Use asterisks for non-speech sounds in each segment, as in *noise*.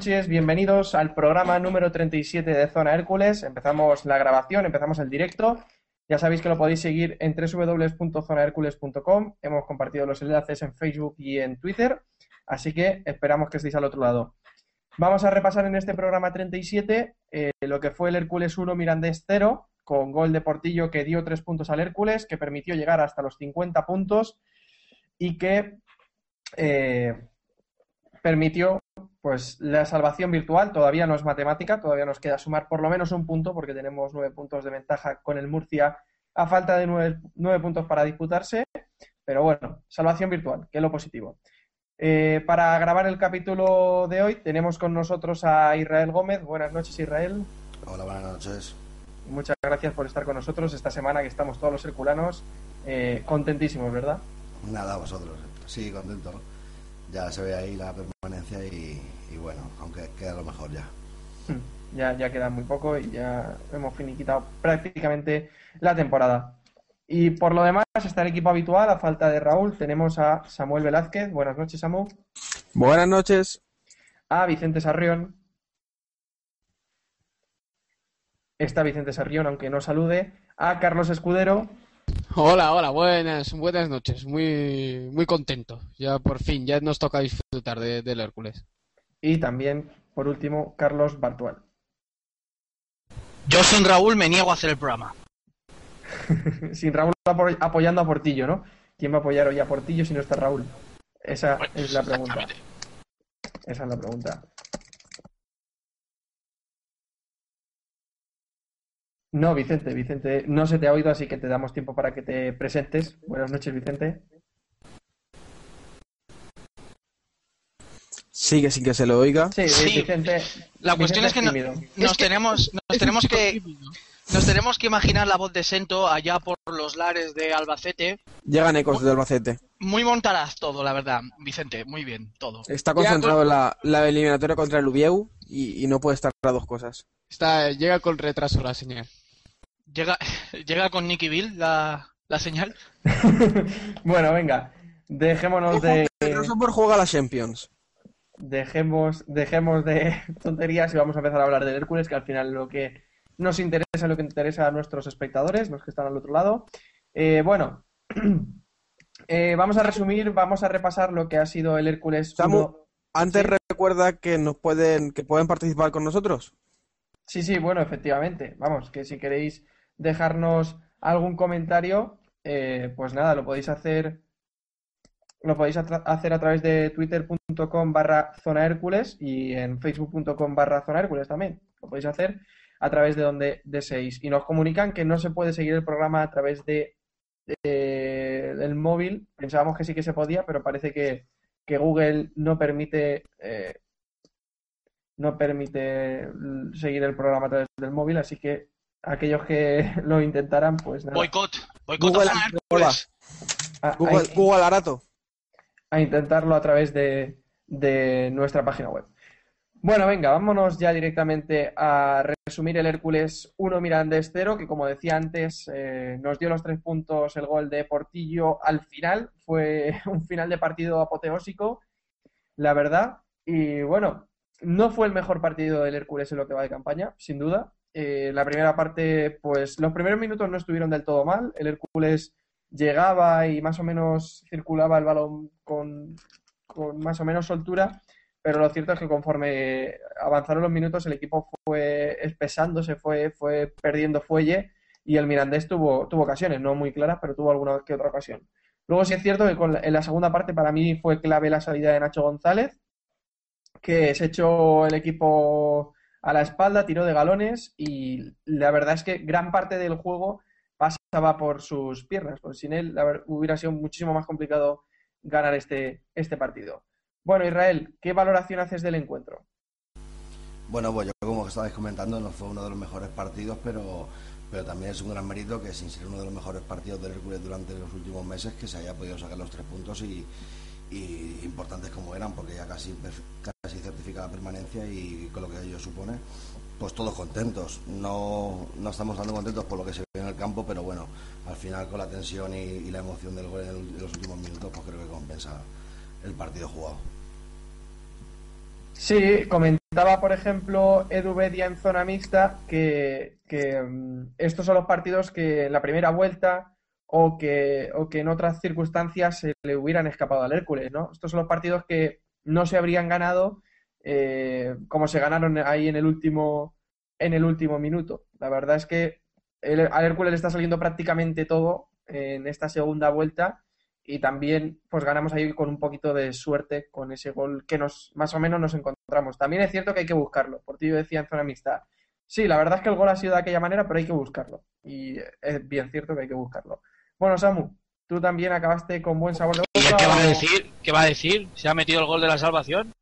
Noches, bienvenidos al programa número 37 de Zona Hércules. Empezamos la grabación, empezamos el directo. Ya sabéis que lo podéis seguir en www.zonahercules.com. Hemos compartido los enlaces en Facebook y en Twitter, así que esperamos que estéis al otro lado. Vamos a repasar en este programa 37 eh, lo que fue el Hércules 1 Mirandés 0, con gol de Portillo que dio tres puntos al Hércules, que permitió llegar hasta los 50 puntos y que eh, permitió pues la salvación virtual todavía no es matemática, todavía nos queda sumar por lo menos un punto porque tenemos nueve puntos de ventaja con el Murcia a falta de nueve, nueve puntos para disputarse, pero bueno, salvación virtual, que es lo positivo. Eh, para grabar el capítulo de hoy tenemos con nosotros a Israel Gómez. Buenas noches, Israel. Hola, buenas noches. Muchas gracias por estar con nosotros esta semana que estamos todos los herculanos eh, contentísimos, ¿verdad? Nada, vosotros. Sí, contento. Ya se ve ahí la permanencia y, y bueno, aunque queda lo mejor ya. Ya, ya queda muy poco y ya hemos finiquitado prácticamente la temporada. Y por lo demás está el equipo habitual, a falta de Raúl, tenemos a Samuel Velázquez. Buenas noches, Samu. Buenas noches. A Vicente Sarrión. Está Vicente Sarrión, aunque no salude. A Carlos Escudero. Hola, hola, buenas, buenas noches. Muy, muy contento. Ya por fin, ya nos toca disfrutar de- del Hércules. Y también, por último, Carlos Bartual. Yo sin Raúl me niego a hacer el programa. *laughs* Sin Raúl apo- apoyando a Portillo, ¿no? ¿Quién va a apoyar hoy a Portillo si no está Raúl? Esa Pues, es la pregunta. Esa es la pregunta. No, Vicente, Vicente, no se te ha oído, así que te damos tiempo para que te presentes. Buenas noches, Vicente. Sigue sin que se lo oiga. Sí, Sí. Vicente. La cuestión es que no- tímido. nos tenemos, nos tenemos que, nos tenemos que imaginar la voz de Sento allá por los lares de Albacete. Llegan ecos de Albacete. Muy montaraz todo, la verdad, Vicente. Muy bien, todo. Está concentrado en la, la eliminatoria contra el Ubieu y, y no puede estar para dos cosas. Está, llega con retraso la señal. Llega, *laughs* llega con Nicky Bill la, la señal. *laughs* Bueno, venga, dejémonos de, por juega la Champions. dejemos, dejemos de *laughs* tonterías y vamos a empezar a hablar del Hércules, que al final lo que nos interesa, lo que interesa a nuestros espectadores, los que están al otro lado. Eh, bueno, *clears throat* eh, vamos a resumir, vamos a repasar lo que ha sido el Hércules Samu, 1. Antes Sí. recuerda que nos pueden, que pueden participar con nosotros. Sí, sí, bueno, efectivamente. Vamos, que si queréis dejarnos algún comentario, eh, pues nada, lo podéis hacer lo podéis hacer a través de twitter.com barra zona Hércules y en facebook.com barra zona Hércules también. Lo podéis hacer a través de donde deseéis. Y nos comunican que no se puede seguir el programa a través de, de- del móvil. Pensábamos que sí que se podía, pero parece que, que Google no permite eh, no permite seguir el programa a través del móvil, así que aquellos que *laughs* lo intentaran, pues nada, Boicot. Boicot Google, a. Hércules. a, Google, a- Google Arato. a intentarlo a través de, de nuestra página web. Bueno, venga, vámonos ya directamente a resumir el Hércules 1 Mirandés 0, que como decía antes, eh, nos dio los tres puntos el gol de Portillo al final. Fue *laughs* un final de partido apoteósico, la verdad. Y bueno, no fue el mejor partido del Hércules en lo que va de campaña, sin duda. Eh, la primera parte, pues los primeros minutos no estuvieron del todo mal. El Hércules llegaba y más o menos circulaba el balón con, con más o menos soltura, pero lo cierto es que conforme avanzaron los minutos el equipo fue espesándose, fue, fue perdiendo fuelle y el Mirandés tuvo, tuvo ocasiones, no muy claras, pero tuvo alguna que otra ocasión. Luego sí es cierto que con la- en la segunda parte para mí fue clave la salida de Nacho González, que se echó el equipo a la espalda, tiró de galones y la verdad es que gran parte del juego pasaba por sus piernas, pues sin él hubiera sido muchísimo más complicado ganar este, este partido. Bueno, Israel, ¿qué valoración haces del encuentro? Bueno, pues yo como estabais comentando, no fue uno de los mejores partidos, pero, pero también es un gran mérito que sin ser uno de los mejores partidos del Hércules durante los últimos meses, que se haya podido sacar los tres puntos y importantes como eran, porque ya casi, casi certifica la permanencia y con lo que ello supone, pues todos contentos. No, no estamos dando contentos por lo que se ve en el campo, pero bueno, al final con la tensión y, la emoción del gol en los últimos minutos, pues creo que compensa el partido jugado. Sí, comentaba, por ejemplo, Edu Bedia en zona mixta que, que, mm, estos son los partidos que en la primera vuelta o que, o que en otras circunstancias se le hubieran escapado al Hércules, ¿no? Estos son los partidos que no se habrían ganado eh, como se ganaron ahí en el último, en el último minuto. La verdad es que el- al Hércules le está saliendo prácticamente todo en esta segunda vuelta y también pues ganamos ahí con un poquito de suerte con ese gol que nos más o menos nos encontramos. También es cierto que hay que buscarlo. Por ti yo decía en zona mixta. Sí, la verdad es que el gol ha sido de aquella manera, pero hay que buscarlo. Y es bien cierto que hay que buscarlo. Bueno, Samu, tú también acabaste con buen sabor de ¿Y boca. qué va a decir? ¿Qué va a decir? ¿Se ha metido el gol de la salvación?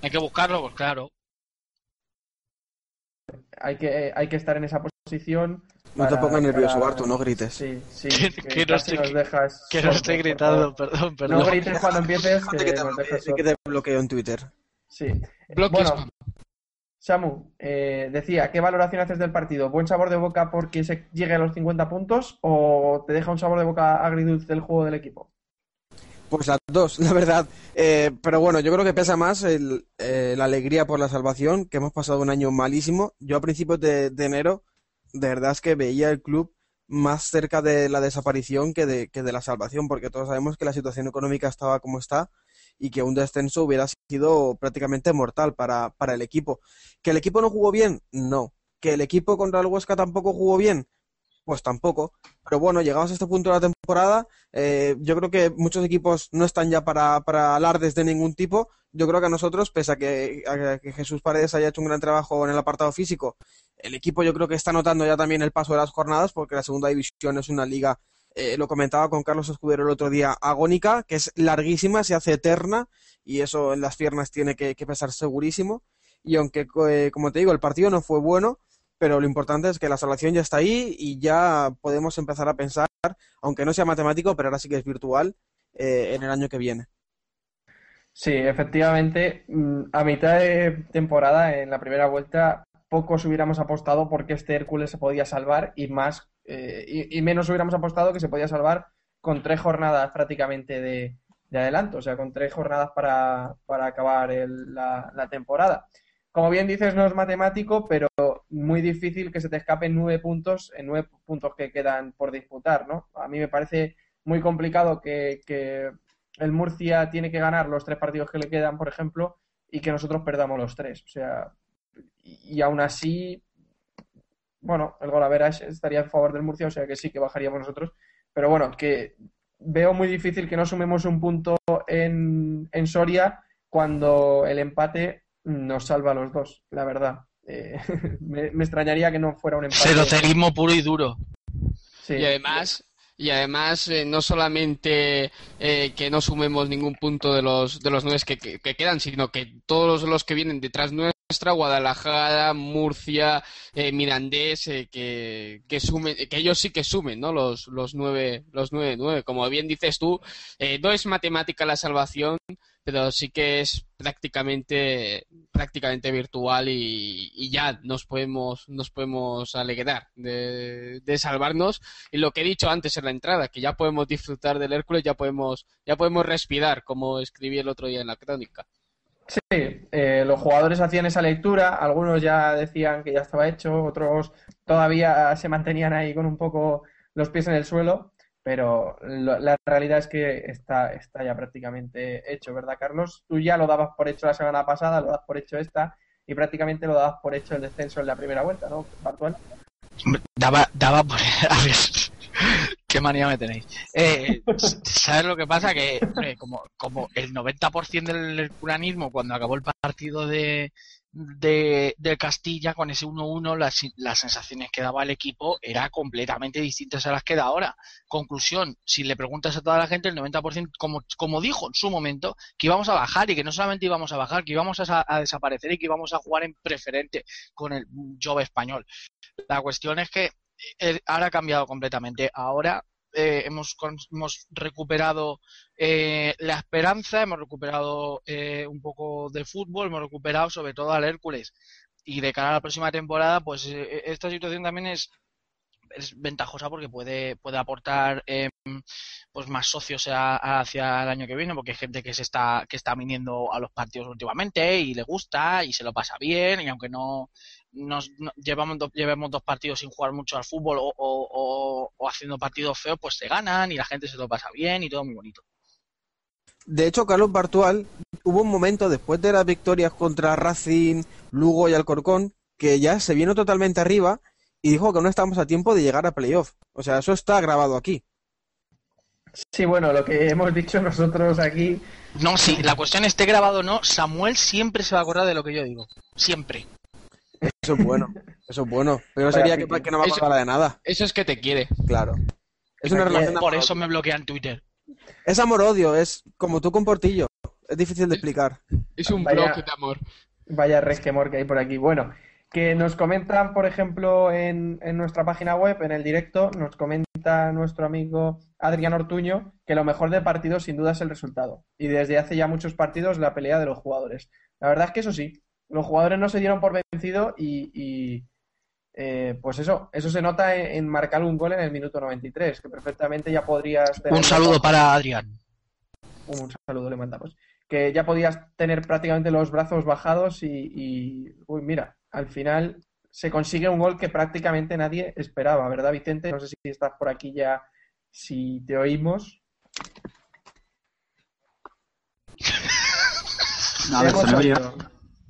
Hay que buscarlo, pues claro. Hay que, hay que estar en esa posición. No te pongas nervioso, para- Bartu, no grites. Sí, sí. *laughs* Que- que que no estoy- nos dejas Que no estoy gritando, favor. perdón, No perdón. grites cuando empieces, que que te, nos dejas que te bloqueo en Twitter. Sí. Bloque Bueno. Samu, eh, decía, ¿qué valoración haces del partido? ¿Buen sabor de boca porque se llegue a los 50 puntos o te deja un sabor de boca agridulce el juego del equipo? Pues las dos, *laughs* la verdad. Eh, pero bueno, yo creo que pesa más el, eh, la alegría por la salvación, que hemos pasado un año malísimo. Yo a principios de, de enero, de verdad es que veía el club más cerca de la desaparición que de, que de la salvación, porque todos sabemos que la situación económica estaba como está y que un descenso hubiera sido prácticamente mortal para, para el equipo. ¿Que el equipo no jugó bien? No. ¿Que el equipo contra el Huesca tampoco jugó bien? Pues tampoco. Pero bueno, llegados a este punto de la temporada, eh, yo creo que muchos equipos no están ya para, para alardes de ningún tipo. Yo creo que a nosotros, pese a que, a que Jesús Paredes haya hecho un gran trabajo en el apartado físico, el equipo yo creo que está notando ya también el paso de las jornadas, porque la segunda división es una liga, eh, lo comentaba con Carlos Escudero el otro día, agónica, que es larguísima, se hace eterna, y eso en las piernas tiene que, que pesar segurísimo. Y aunque, eh, como te digo, el partido no fue bueno, pero lo importante es que la salvación ya está ahí y ya podemos empezar a pensar, aunque no sea matemático, pero ahora sí que es virtual, eh, en el año que viene. Sí, efectivamente, mm, a mitad de temporada, en la primera vuelta, pocos hubiéramos apostado porque este Hércules se podía salvar y más eh, y, y menos hubiéramos apostado que se podía salvar con tres jornadas prácticamente de, de adelanto, o sea, con tres jornadas para, para acabar la, temporada. Como bien dices, no es matemático, pero muy difícil que se te escapen nueve puntos en nueve puntos que quedan por disputar, ¿no? A mí me parece muy complicado que, que el Murcia tiene que ganar los tres partidos que le quedan, por ejemplo, y que nosotros perdamos los tres. O sea, y aún así, bueno, el gol estaría en favor del Murcia, o sea que sí que bajaríamos nosotros. Pero bueno, que veo muy difícil que no sumemos un punto en, en Soria cuando el empate nos salva a los dos, la verdad. Eh, *laughs* me, me extrañaría que no fuera un empate. Cerocerismo puro y duro. Sí. Y además, y además eh, no solamente eh, que no sumemos ningún punto de los de los nueve que, que- que quedan, sino que todos los, que vienen detrás nuestra, Guadalajara, Murcia, eh, Mirandés, eh, que, sumen, que ellos sí que sumen, ¿no? Los, los nueve, los nueve, nueve. Como bien dices tú, eh, no es matemática la salvación, pero sí que es prácticamente prácticamente virtual y, y ya nos podemos nos podemos alegrar de, de salvarnos y lo que he dicho antes en la entrada que ya podemos disfrutar del Hércules ya podemos ya podemos respirar como escribí el otro día en la crónica Sí, eh, los jugadores hacían esa lectura, algunos ya decían que ya estaba hecho, otros todavía se mantenían ahí con un poco los pies en el suelo, pero lo- la realidad es que está, está ya prácticamente hecho, ¿verdad, Carlos? Tú ya lo dabas por hecho la semana pasada, lo das por hecho esta, y prácticamente lo dabas por hecho el descenso en la primera vuelta, ¿no, Bartual? Daba, daba por... *laughs* A ver, qué manía me tenéis. Eh, ¿Sabes lo que pasa? Que como, el 90% del herculanismo cuando acabó el partido de, de, Castilla con ese 1-1, las, las sensaciones que daba el equipo era completamente distintas a las que da ahora. Conclusión, si le preguntas a toda la gente, el 90%, como, como dijo en su momento, que íbamos a bajar y que no solamente íbamos a bajar, que íbamos a, desaparecer y que íbamos a jugar en preferente con el Jove español. La cuestión es que ahora ha cambiado completamente. Ahora eh, hemos, hemos recuperado eh, la esperanza, hemos recuperado eh, un poco de fútbol, hemos recuperado sobre todo al Hércules. Y de cara a la próxima temporada, pues eh, esta situación también es, es ventajosa porque puede, puede aportar eh, pues más socios hacia el año que viene, porque hay gente que se está, que está viniendo a los partidos últimamente y le gusta y se lo pasa bien, y aunque no, nos no- llevamos, do- llevemos dos partidos sin jugar mucho al fútbol o, o- o- o haciendo partidos feos, pues se ganan y la gente se lo pasa bien y todo muy bonito. De hecho, Carlos Bartual, hubo un momento después de las victorias contra Racing, Lugo y Alcorcón, que ya se vino totalmente arriba y dijo que no estamos a tiempo de llegar a playoff. O sea, eso está grabado aquí. Sí, bueno, lo que hemos dicho nosotros aquí, No, si la cuestión esté grabado o no, Samuel siempre se va a acordar de lo que yo digo. Siempre. Eso es bueno. *laughs* Eso es bueno. Pero Vaya sería que, que no va a acordar de nada. eso es que te quiere Claro. Es una relación Por amor- eso me bloquean Twitter. Es amor-odio, es como tú con Portillo. Es difícil de explicar. es un Vaya- bloque de amor Vaya resquemor que hay por aquí. Bueno, que nos comentan, por ejemplo, en, en nuestra página web, en el directo, nos comenta nuestro amigo Adrián Ortuño que lo mejor del partido sin duda es el resultado. Y desde hace ya muchos partidos la pelea de los jugadores. La verdad es que eso sí, los jugadores no se dieron por vencido y, y, eh, pues eso, eso se nota en, en marcar un gol en el minuto 93, que perfectamente ya podrías tener... Un saludo para Adrián. Un saludo le mandamos. Que ya podías tener prácticamente los brazos bajados y, y, uy, mira, al final se consigue un gol que prácticamente nadie esperaba, ¿verdad, Vicente? No sé si estás por aquí ya, si te oímos. A ver, se me oye. oído.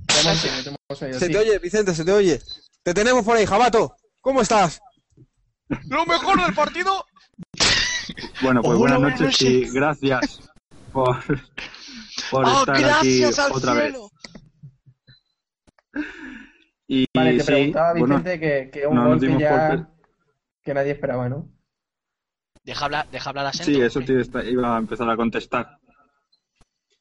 Te Se oye, Vicente, se te oye. Te tenemos por ahí, Jabato. ¿Cómo estás? ¡Lo mejor del partido! Bueno, pues buenas noches y gracias por, por ¡Oh, estar aquí gracias al otra vez. Y Vale, te sí, preguntaba, bueno, Vicente, que, que un no gol que ya por- que nadie esperaba, ¿no? Deja hablar, deja hablar a Sento, sí, eso te iba a empezar a contestar.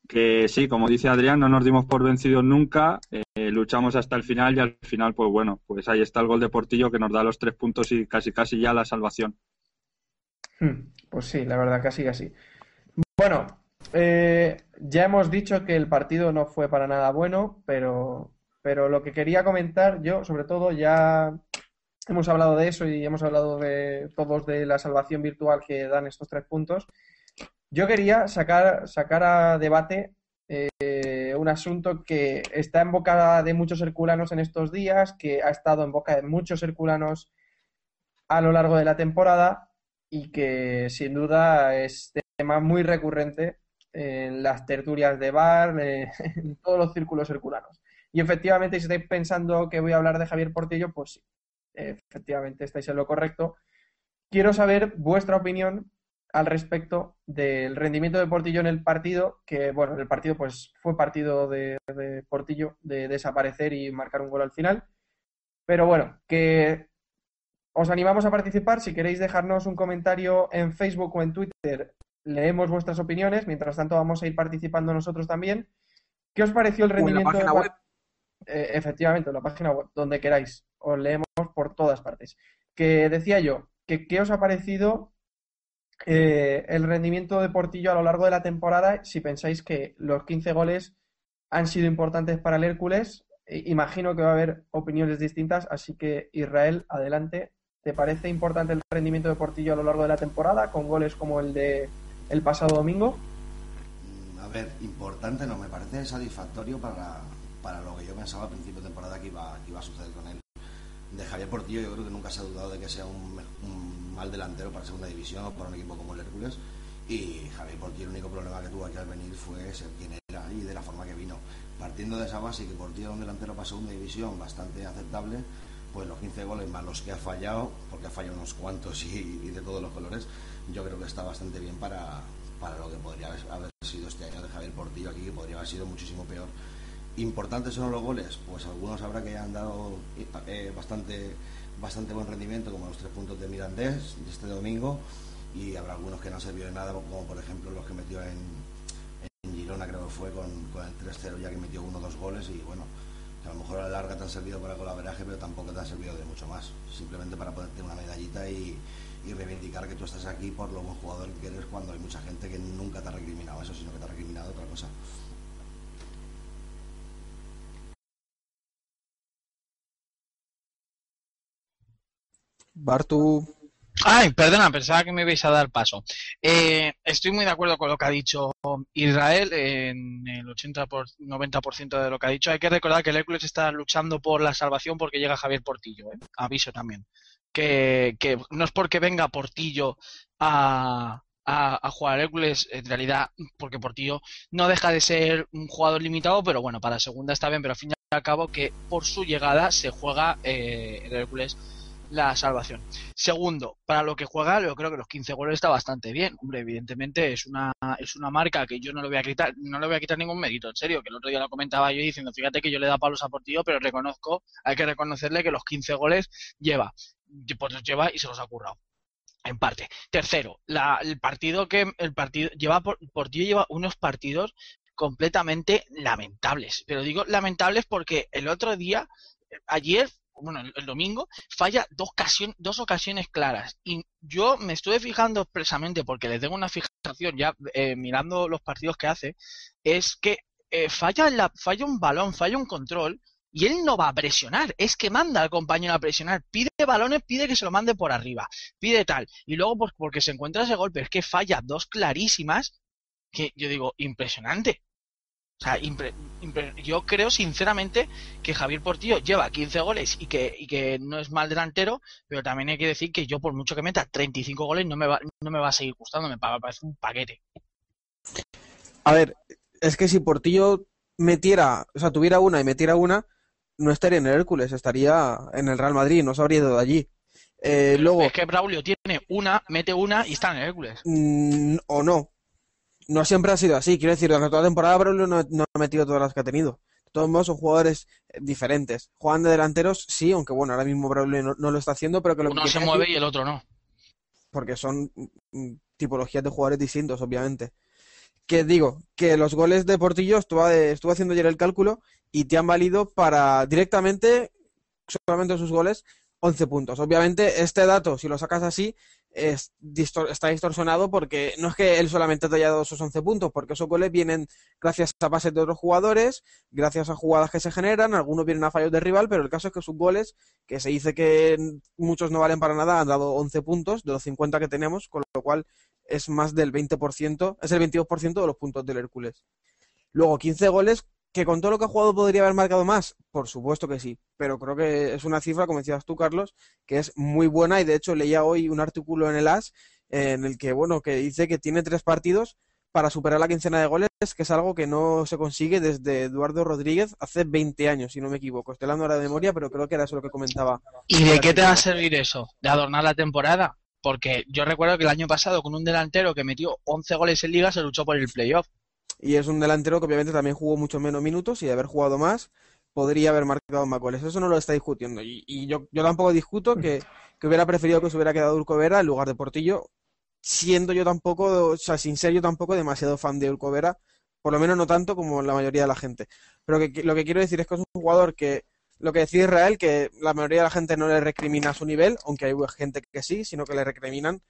Que sí, como dice Adrián, no nos dimos por vencidos nunca, eh, luchamos hasta el final y al final, pues bueno, pues ahí está el gol de Portillo que nos da los tres puntos y casi casi ya la salvación. Hmm, Pues sí, la verdad, casi así. Bueno, eh, ya hemos dicho que el partido no fue para nada bueno, pero, pero lo que quería comentar yo, sobre todo, ya hemos hablado de eso y hemos hablado de todos de la salvación virtual que dan estos tres puntos. Yo quería sacar, sacar a debate eh, un asunto que está en boca de muchos herculanos en estos días, que ha estado en boca de muchos herculanos a lo largo de la temporada y que sin duda es tema muy recurrente en las tertulias de bar, eh, *laughs* en todos los círculos herculanos. Y efectivamente, si estáis pensando que voy a hablar de Javier Portillo, pues sí, efectivamente estáis en lo correcto. Quiero saber vuestra opinión al respecto del rendimiento de Portillo en el partido, que bueno, el partido pues fue partido de, de Portillo de desaparecer y marcar un gol al final. Pero bueno, que os animamos a participar. Si queréis dejarnos un comentario en Facebook o en Twitter, leemos vuestras opiniones. Mientras tanto, vamos a ir participando nosotros también. ¿Qué os pareció el O en la rendimiento página de web. Eh, efectivamente, en la página web, donde queráis. Os leemos por todas partes. Que decía yo, que qué os ha parecido eh, el rendimiento de Portillo a lo largo de la temporada, si pensáis que los 15 goles han sido importantes para el Hércules. Eh, Imagino que va a haber opiniones distintas, así que Israel, adelante. ¿Te parece importante el rendimiento de Portillo a lo largo de la temporada, con goles como el de el pasado domingo? Mm, A ver, importante no, me parece satisfactorio para, para lo que yo pensaba al principio de temporada que iba, que iba a suceder con él. De Javier Portillo yo creo que nunca se ha dudado de que sea un, mal delantero para segunda división o para un equipo como el Hércules. Y Javier Portillo el único problema que tuvo aquí al venir fue ser quien era y de la forma que vino. Partiendo de esa base que Portillo era un delantero para segunda división bastante aceptable, pues los 15 goles más los que ha fallado, porque ha fallado unos cuantos y, de todos los colores, yo creo que está bastante bien para, para lo que podría haber sido este año de Javier Portillo aquí, que podría haber sido muchísimo peor. Importantes son los goles, pues algunos habrá que han dado eh, bastante, bastante buen rendimiento, como los tres puntos de Mirandés de este domingo, y habrá algunos que no han servido de nada, como por ejemplo los que metió en, Girona, creo que fue con, el 3-0, ya que metió uno o dos goles, y bueno, a lo mejor a la larga te han servido para colaboraje, pero tampoco te han servido de mucho más, simplemente para ponerte una medallita y, y reivindicar que tú estás aquí por lo buen jugador que eres cuando hay mucha gente que nunca te ha recriminado eso, sino que te ha recriminado otra cosa. Bartu, Ay, perdona, pensaba que me ibais a dar paso. Eh, estoy muy de acuerdo con lo que ha dicho Israel en el 80 por 90% de lo que ha dicho. Hay que recordar que el Hércules está luchando por la salvación porque llega Javier Portillo, ¿eh? Aviso también. Que, no es porque venga Portillo a, a, a jugar Hércules, en realidad, porque Portillo no deja de ser un jugador limitado, pero bueno, para segunda está bien, pero al fin y al cabo que por su llegada se juega eh, el Hércules la salvación. Segundo, para lo que juega, yo creo que los 15 goles está bastante bien. Hombre, evidentemente es una, es una marca que yo no le voy a quitar, no le voy a quitar ningún mérito, en serio, que el otro día lo comentaba yo diciendo, fíjate que yo le da palos a Portillo, pero reconozco, hay que reconocerle que los 15 goles lleva, pues los lleva y se los ha currado. En parte. Tercero, la, el partido que el partido lleva por- Portillo lleva unos partidos completamente lamentables. Pero digo lamentables porque el otro día, ayer, bueno, el, domingo, falla dos ocasiones claras. Y yo me estuve fijando expresamente, porque le tengo una fijación ya eh, mirando los partidos que hace, es que eh, falla, la, falla un balón, falla un control, y él no va a presionar, es que manda al compañero a presionar, pide balones, pide que se lo mande por arriba, pide tal, y luego pues porque se encuentra ese golpe, es que falla dos clarísimas, que yo digo, impresionante. O sea, impre- impre- yo creo sinceramente que Javier Portillo lleva 15 goles y que, y que no es mal delantero, pero también hay que decir que yo por mucho que meta 35 goles no me va, no me va a seguir gustando, me pa- parece un paquete. a ver, es que si Portillo metiera, o sea, tuviera una y metiera una, no estaría en el Hércules, estaría en el Real Madrid, no se habría ido de allí. Eh, luego, Es que Braulio tiene una, mete una y está en el Hércules. mm, o no, no siempre ha sido así, quiero decir, durante toda la temporada Braulio no, no ha metido todas las que ha tenido. De todos modos, son jugadores eh, diferentes. Juegan de delanteros, sí, aunque bueno, ahora mismo Braulio no, no lo está haciendo, pero que lo que Uno se quiere mueve decir- y el otro no. porque son mm, tipologías de jugadores distintos, obviamente. Que digo, que los goles de Portillo estuve, estuve haciendo ayer el cálculo y te han valido para directamente, solamente sus goles, 11 puntos. Obviamente, este dato, si lo sacas así, es está distorsionado porque no es que él solamente te haya dado esos 11 puntos, porque esos goles vienen gracias a pases de otros jugadores, gracias a jugadas que se generan, algunos vienen a fallos de rival, pero el caso es que sus goles, que se dice que muchos no valen para nada, han dado 11 puntos de los 50 que tenemos, con lo cual es más del 20%, es el 22% de los puntos del Hércules. Luego, 15 goles, que con todo lo que ha jugado podría haber marcado más, por supuesto que sí, pero creo que es una cifra, como decías tú, Carlos, que es muy buena y de hecho leía hoy un artículo en el AS en el que, bueno, que dice que tiene tres partidos para superar la quincena de goles, que es algo que no se consigue desde Eduardo Rodríguez hace 20 años, si no me equivoco. Estoy hablando ahora de memoria, pero creo que era eso lo que comentaba. ¿Y de qué te va a servir eso? ¿De adornar la temporada? Porque yo recuerdo que el año pasado con un delantero que metió 11 goles en liga se luchó por el playoff. Y es un delantero que obviamente también jugó mucho menos minutos y de haber jugado más podría haber marcado más goles. Eso no lo está discutiendo. Y, yo, tampoco discuto que, que hubiera preferido que se hubiera quedado Urco Vera en lugar de Portillo, siendo yo tampoco, o sea, sin ser yo tampoco demasiado fan de Urco Vera, por lo menos no tanto como la mayoría de la gente. Pero lo que quiero decir es que es un jugador que, lo que decía Israel, que la mayoría de la gente no le recrimina su nivel, aunque hay gente que sí, sino que le recriminan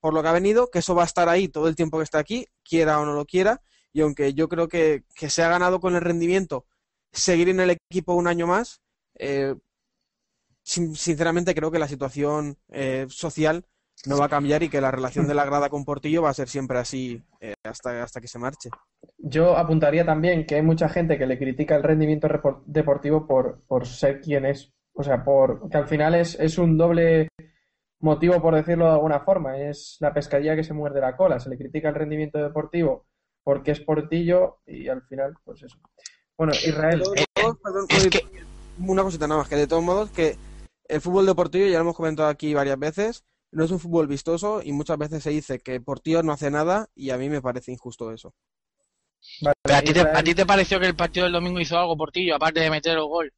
por lo que ha venido, que eso va a estar ahí todo el tiempo que está aquí, quiera o no lo quiera, y aunque yo creo que, que se ha ganado con el rendimiento seguir en el equipo un año más, eh, sin- sinceramente creo que la situación eh, social no va a cambiar y que la relación de la grada con Portillo va a ser siempre así eh, hasta, hasta que se marche. Yo apuntaría también que hay mucha gente que le critica el rendimiento deportivo por, por ser quien es. O sea, por que al final es, es un doble motivo, por decirlo de alguna forma. Es la pescadilla que se muerde la cola. Se le critica el rendimiento deportivo porque es Portillo y al final, pues eso. Bueno, Israel, De todos modos, perdón, Es oye, que una cosita nada más, que de todos modos, que el fútbol de Portillo, ya lo hemos comentado aquí varias veces, no es un fútbol vistoso y muchas veces se dice que Portillo no hace nada y a mí me parece injusto eso. vale, Pero ¿a ti, te, ¿A ti te pareció que el partido del domingo hizo algo Portillo, aparte de meter el gol?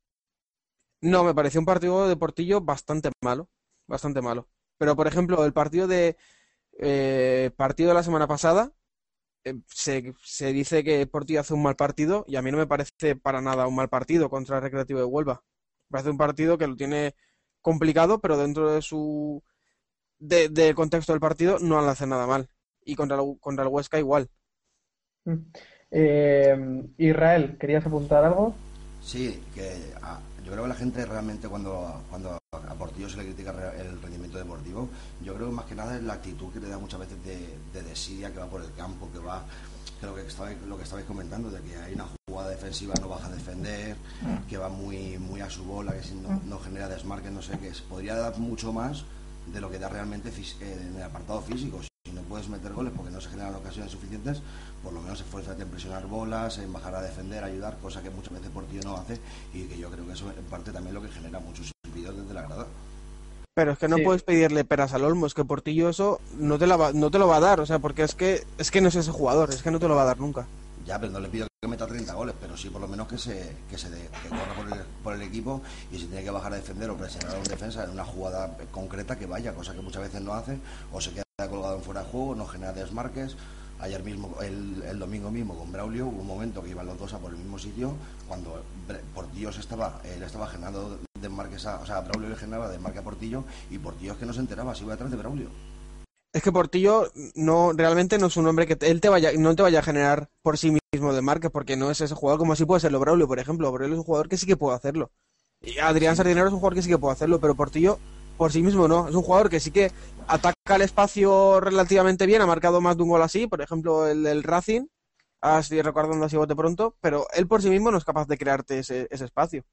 No, me pareció un partido de Portillo bastante malo, bastante malo. Pero, por ejemplo, el partido de eh, partido de la semana pasada, se, se dice que Portillo hace un mal partido y a mí no me parece para nada un mal partido contra el Recreativo de Huelva. Me parece un partido que lo tiene complicado, pero dentro de su de, del contexto del partido no le hace nada mal. Y contra el, contra el Huesca igual. eh, Israel, ¿querías apuntar algo? Sí, que ah, yo creo que la gente realmente cuando, cuando a Portillo se le critica el rendimiento deportivo, yo creo que más que nada es la actitud que le da muchas veces de, de desidia, que va por el campo, que va, que lo que estabais, lo que estabais comentando, de que hay una jugada defensiva, no baja a defender, que va muy, muy a su bola, que si no, no genera desmarques, no sé, que se podría dar mucho más de lo que da realmente en el apartado físico. Si no puedes meter goles porque no se generan ocasiones suficientes, por lo menos esfuérzate en presionar bolas, en bajar a defender, ayudar, cosa que muchas veces Portillo no hace y que yo creo que eso en parte también lo que genera muchos silbidos desde la grada. Pero es que no Sí. puedes pedirle peras al olmo, es que Portillo eso no te, la va, no te lo va a dar, o sea, porque es que, es que no es ese jugador, es que no te lo va a dar nunca. Ya, pero no le pido que meta 30 goles, pero sí por lo menos que se, que se dé- que corra por el, por el equipo y si tiene que bajar a defender o presionar a un defensa en una jugada concreta que vaya, cosa que muchas veces no hace, o se queda colgado en fuera de juego, no genera desmarques. Ayer mismo, el, el domingo mismo con Braulio, hubo un momento que iban los dos a por el mismo sitio, cuando Portillo se estaba, le estaba generando desmarques a, o sea, Braulio le generaba desmarque a Portillo y Portillo es que no se enteraba, se iba detrás de Braulio. Es que Portillo no realmente no es un hombre que te- él te vaya, no te vaya a generar por sí mismo de marca, porque no es ese jugador como si puede serlo Braulio, por ejemplo. Braulio es un jugador que sí que puede hacerlo. Y Adrián Sardinero es un jugador que sí que puede hacerlo, pero Portillo por sí mismo no. Es un jugador que sí que ataca el espacio relativamente bien, ha marcado más de un gol así, por ejemplo el del Racing, así recordando así bote pronto, pero él por sí mismo no es capaz de crearte ese, ese espacio.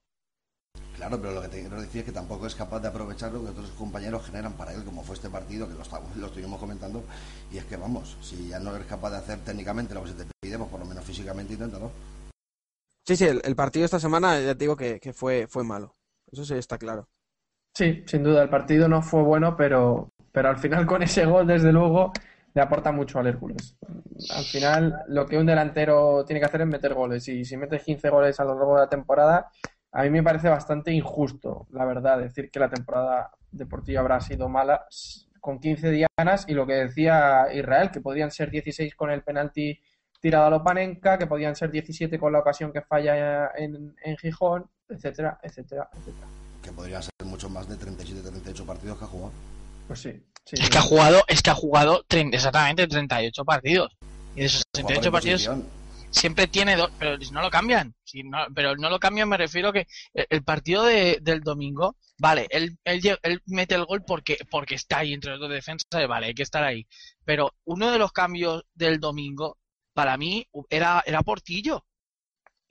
Claro, pero lo que te quiero decir es que tampoco es capaz de aprovechar lo que otros compañeros generan para él, como fue este partido, que lo, estamos, lo estuvimos comentando, y es que vamos, si ya no eres capaz de hacer técnicamente lo que se te pide, pues por lo menos físicamente inténtalo. Sí, sí, el, el partido esta semana ya te digo que, que fue, fue malo. Eso sí está claro. Sí, sin duda, el partido no fue bueno, pero, pero al final con ese gol, desde luego, le aporta mucho al Hércules. Al final, lo que un delantero tiene que hacer es meter goles. Y si metes 15 goles a lo largo de la temporada, a mí me parece bastante injusto, la verdad, decir que la temporada deportiva habrá sido mala con 15 dianas y lo que decía Israel, que podían ser 16 con el penalti tirado a Lopanenka, que podían ser 17 con la ocasión que falla en, en Gijón, etcétera, etcétera, etcétera. Que podría ser mucho más de 37-38 partidos que ha jugado. Pues sí, sí. Es que ha jugado, es que ha jugado 30 exactamente 38 partidos. Y de esos Jugador 38 en partidos siempre tiene dos, pero si no lo cambian. Si no, pero no lo cambian me refiero que el, el partido de- del domingo, vale, él, él, él mete el gol porque, porque está ahí entre los dos defensas, vale, hay que estar ahí. Pero uno de los cambios del domingo, para mí, era, era Portillo.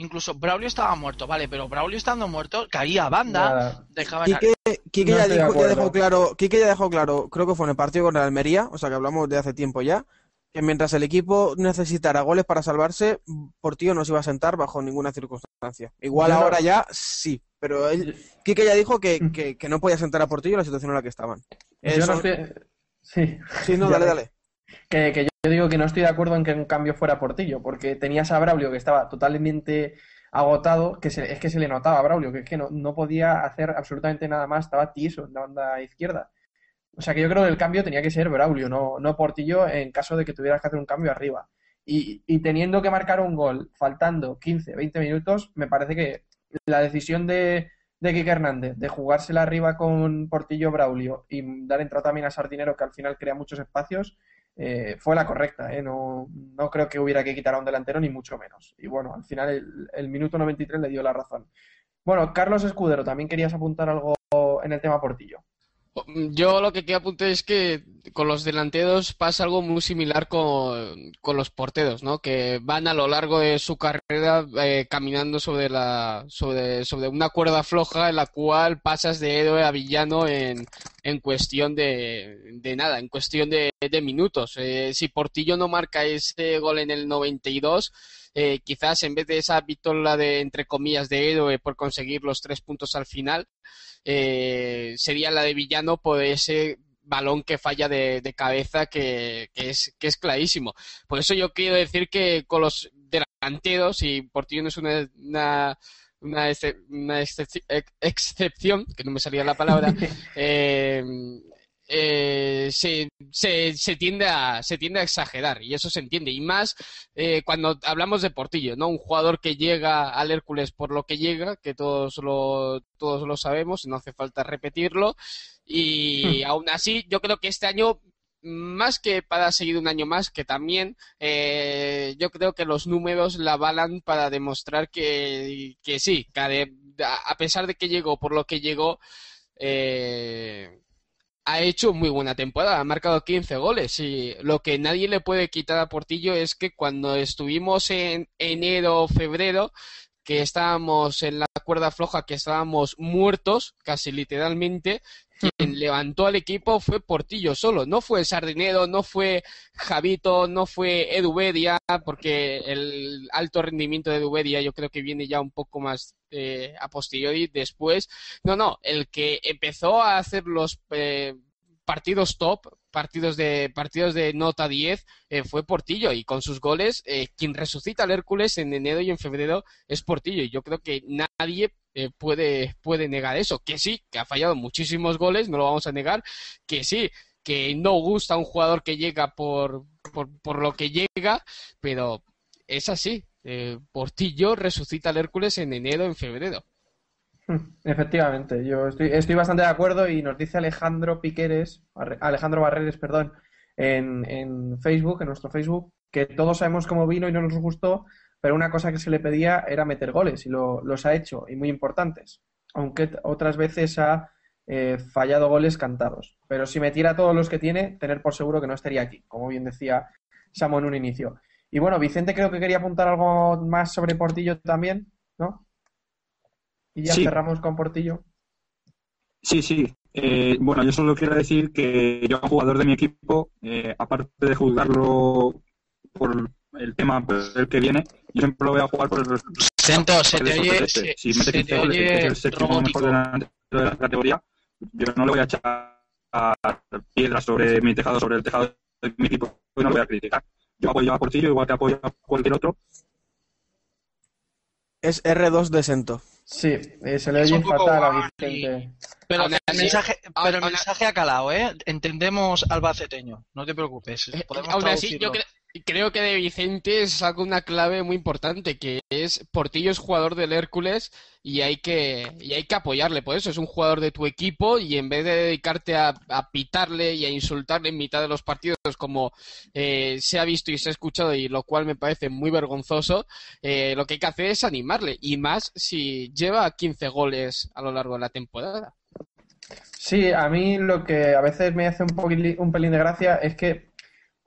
Incluso Braulio estaba muerto, vale, pero Braulio estando muerto caía a banda, Nada. dejaba Quique, Quique No ya, de dejó claro, Quique ya dejó claro, creo que fue en el partido con el Almería, o sea que hablamos de hace tiempo ya, que mientras el equipo necesitara goles para salvarse, Portillo no se iba a sentar bajo ninguna circunstancia. Igual no- ahora ya sí, pero él, Quique ya dijo que, Mm. que, que no podía sentar a Portillo en la situación en la que estaban. Yo no estoy, Sí. Sí, no, *laughs* dale, dale. Que, que yo digo que no estoy de acuerdo en que un cambio fuera Portillo, porque tenías a Braulio que estaba totalmente agotado, que se- es que se le notaba a Braulio, que es que no, no podía hacer absolutamente nada más, estaba tieso en la banda izquierda. O sea que yo creo que el cambio tenía que ser Braulio, no, no Portillo, en caso de que tuvieras que hacer un cambio arriba. Y, y teniendo que marcar un gol, faltando 15, 20 minutos, me parece que la decisión de, de Quique Hernández de jugársela arriba con Portillo Braulio y dar entrada también a Sardinero, que al final crea muchos espacios, eh, fue la correcta. ¿eh? No, no creo que hubiera que quitar a un delantero, ni mucho menos. Y bueno, al final el, el minuto 93 le dio la razón. Bueno, Carlos Escudero, también querías apuntar algo en el tema Portillo. Yo lo que quiero apuntar es que con los delanteros pasa algo muy similar con, con los porteros, ¿no? Que van a lo largo de su carrera eh, caminando sobre la sobre, sobre una cuerda floja en la cual pasas de héroe a villano en, en cuestión de, de nada, en cuestión de, de minutos. Eh, si Portillo no marca ese gol en el 92, eh, quizás en vez de esa victoria de entre comillas de héroe por conseguir los tres puntos al final, eh, sería la de Villano por ese balón que falla de, de cabeza que, que es, que es clarísimo. Por eso yo quiero decir que con los delanteros, y Portillo no es una, una, una, excep- una excep- ex- excepción, que no me salía la palabra, *laughs* eh, eh, se, se, se tiende a, se tiende a exagerar y eso se entiende. Y más eh, cuando hablamos de Portillo, ¿no? Un jugador que llega al Hércules por lo que llega, que todos lo, todos lo sabemos, no hace falta repetirlo. Y aún así, yo creo que este año, más que para seguir un año más, que también, eh, yo creo que los números la avalan para demostrar que, que sí, que a pesar de que llegó por lo que llegó, eh, ha hecho muy buena temporada, ha marcado 15 goles y lo que nadie le puede quitar a Portillo es que cuando estuvimos en enero o febrero, que estábamos en la cuerda floja, que estábamos muertos, casi literalmente, quien levantó al equipo fue Portillo solo, no fue Sardinero, no fue Javito, no fue Edubedia, porque el alto rendimiento de Edubedia yo creo que viene ya un poco más eh, a posteriori después. No, no, el que empezó a hacer los eh, partidos top, partidos de partidos de nota 10, eh, fue Portillo y con sus goles, eh, quien resucita al Hércules en enero y en febrero es Portillo y yo creo que nadie eh, puede, puede negar eso, que sí, que ha fallado muchísimos goles, no lo vamos a negar, que sí, que no gusta un jugador que llega por, por, por lo que llega, pero es así. eh, Portillo resucita al Hércules en enero, en febrero. Efectivamente, yo estoy, estoy bastante de acuerdo y nos dice Alejandro Piqueres, Alejandro Barreres, perdón, en, en Facebook, en nuestro Facebook, que todos sabemos cómo vino y no nos gustó, pero una cosa que se le pedía era meter goles y lo- los ha hecho y muy importantes, aunque otras veces ha eh, fallado goles cantados. Pero si metiera todos los que tiene, tener por seguro que no estaría aquí, como bien decía Samo en un inicio. Y bueno, Vicente creo que quería apuntar algo más sobre Portillo también, ¿no? Y ya Sí. cerramos con Portillo. Sí, sí. Eh, bueno, yo solo quiero decir que yo, como jugador de mi equipo, eh, aparte de juzgarlo por el tema por el que viene, yo siempre lo voy a jugar por el Sento, se te oye, se. Si mete se 15 te goles, que es el séptimo mejor delantero de la categoría, yo no le voy a echar piedras sobre mi tejado, sobre el tejado de mi equipo, y no lo voy a criticar. Yo apoyo a Portillo igual que apoyo a cualquier otro. Es R2 de Sento. Sí, eh, se le oye fatal a. Vicente. Pero el mensaje, pero el mensaje ha calado, ¿eh? Entendemos albaceteño, no te preocupes. Eh, Podemos Aún así, yo cre- creo que de Vicente saca una clave muy importante, que es Portillo es jugador del Hércules y hay que, y hay que apoyarle por eso. Es un jugador de tu equipo y en vez de dedicarte a, pitarle y a insultarle en mitad de los partidos, como eh, se ha visto y se ha escuchado, y lo cual me parece muy vergonzoso, eh, lo que hay que hacer es animarle. Y más si lleva 15 goles a lo largo de la temporada. Sí, a mí lo que a veces me hace un, un pelín de gracia es que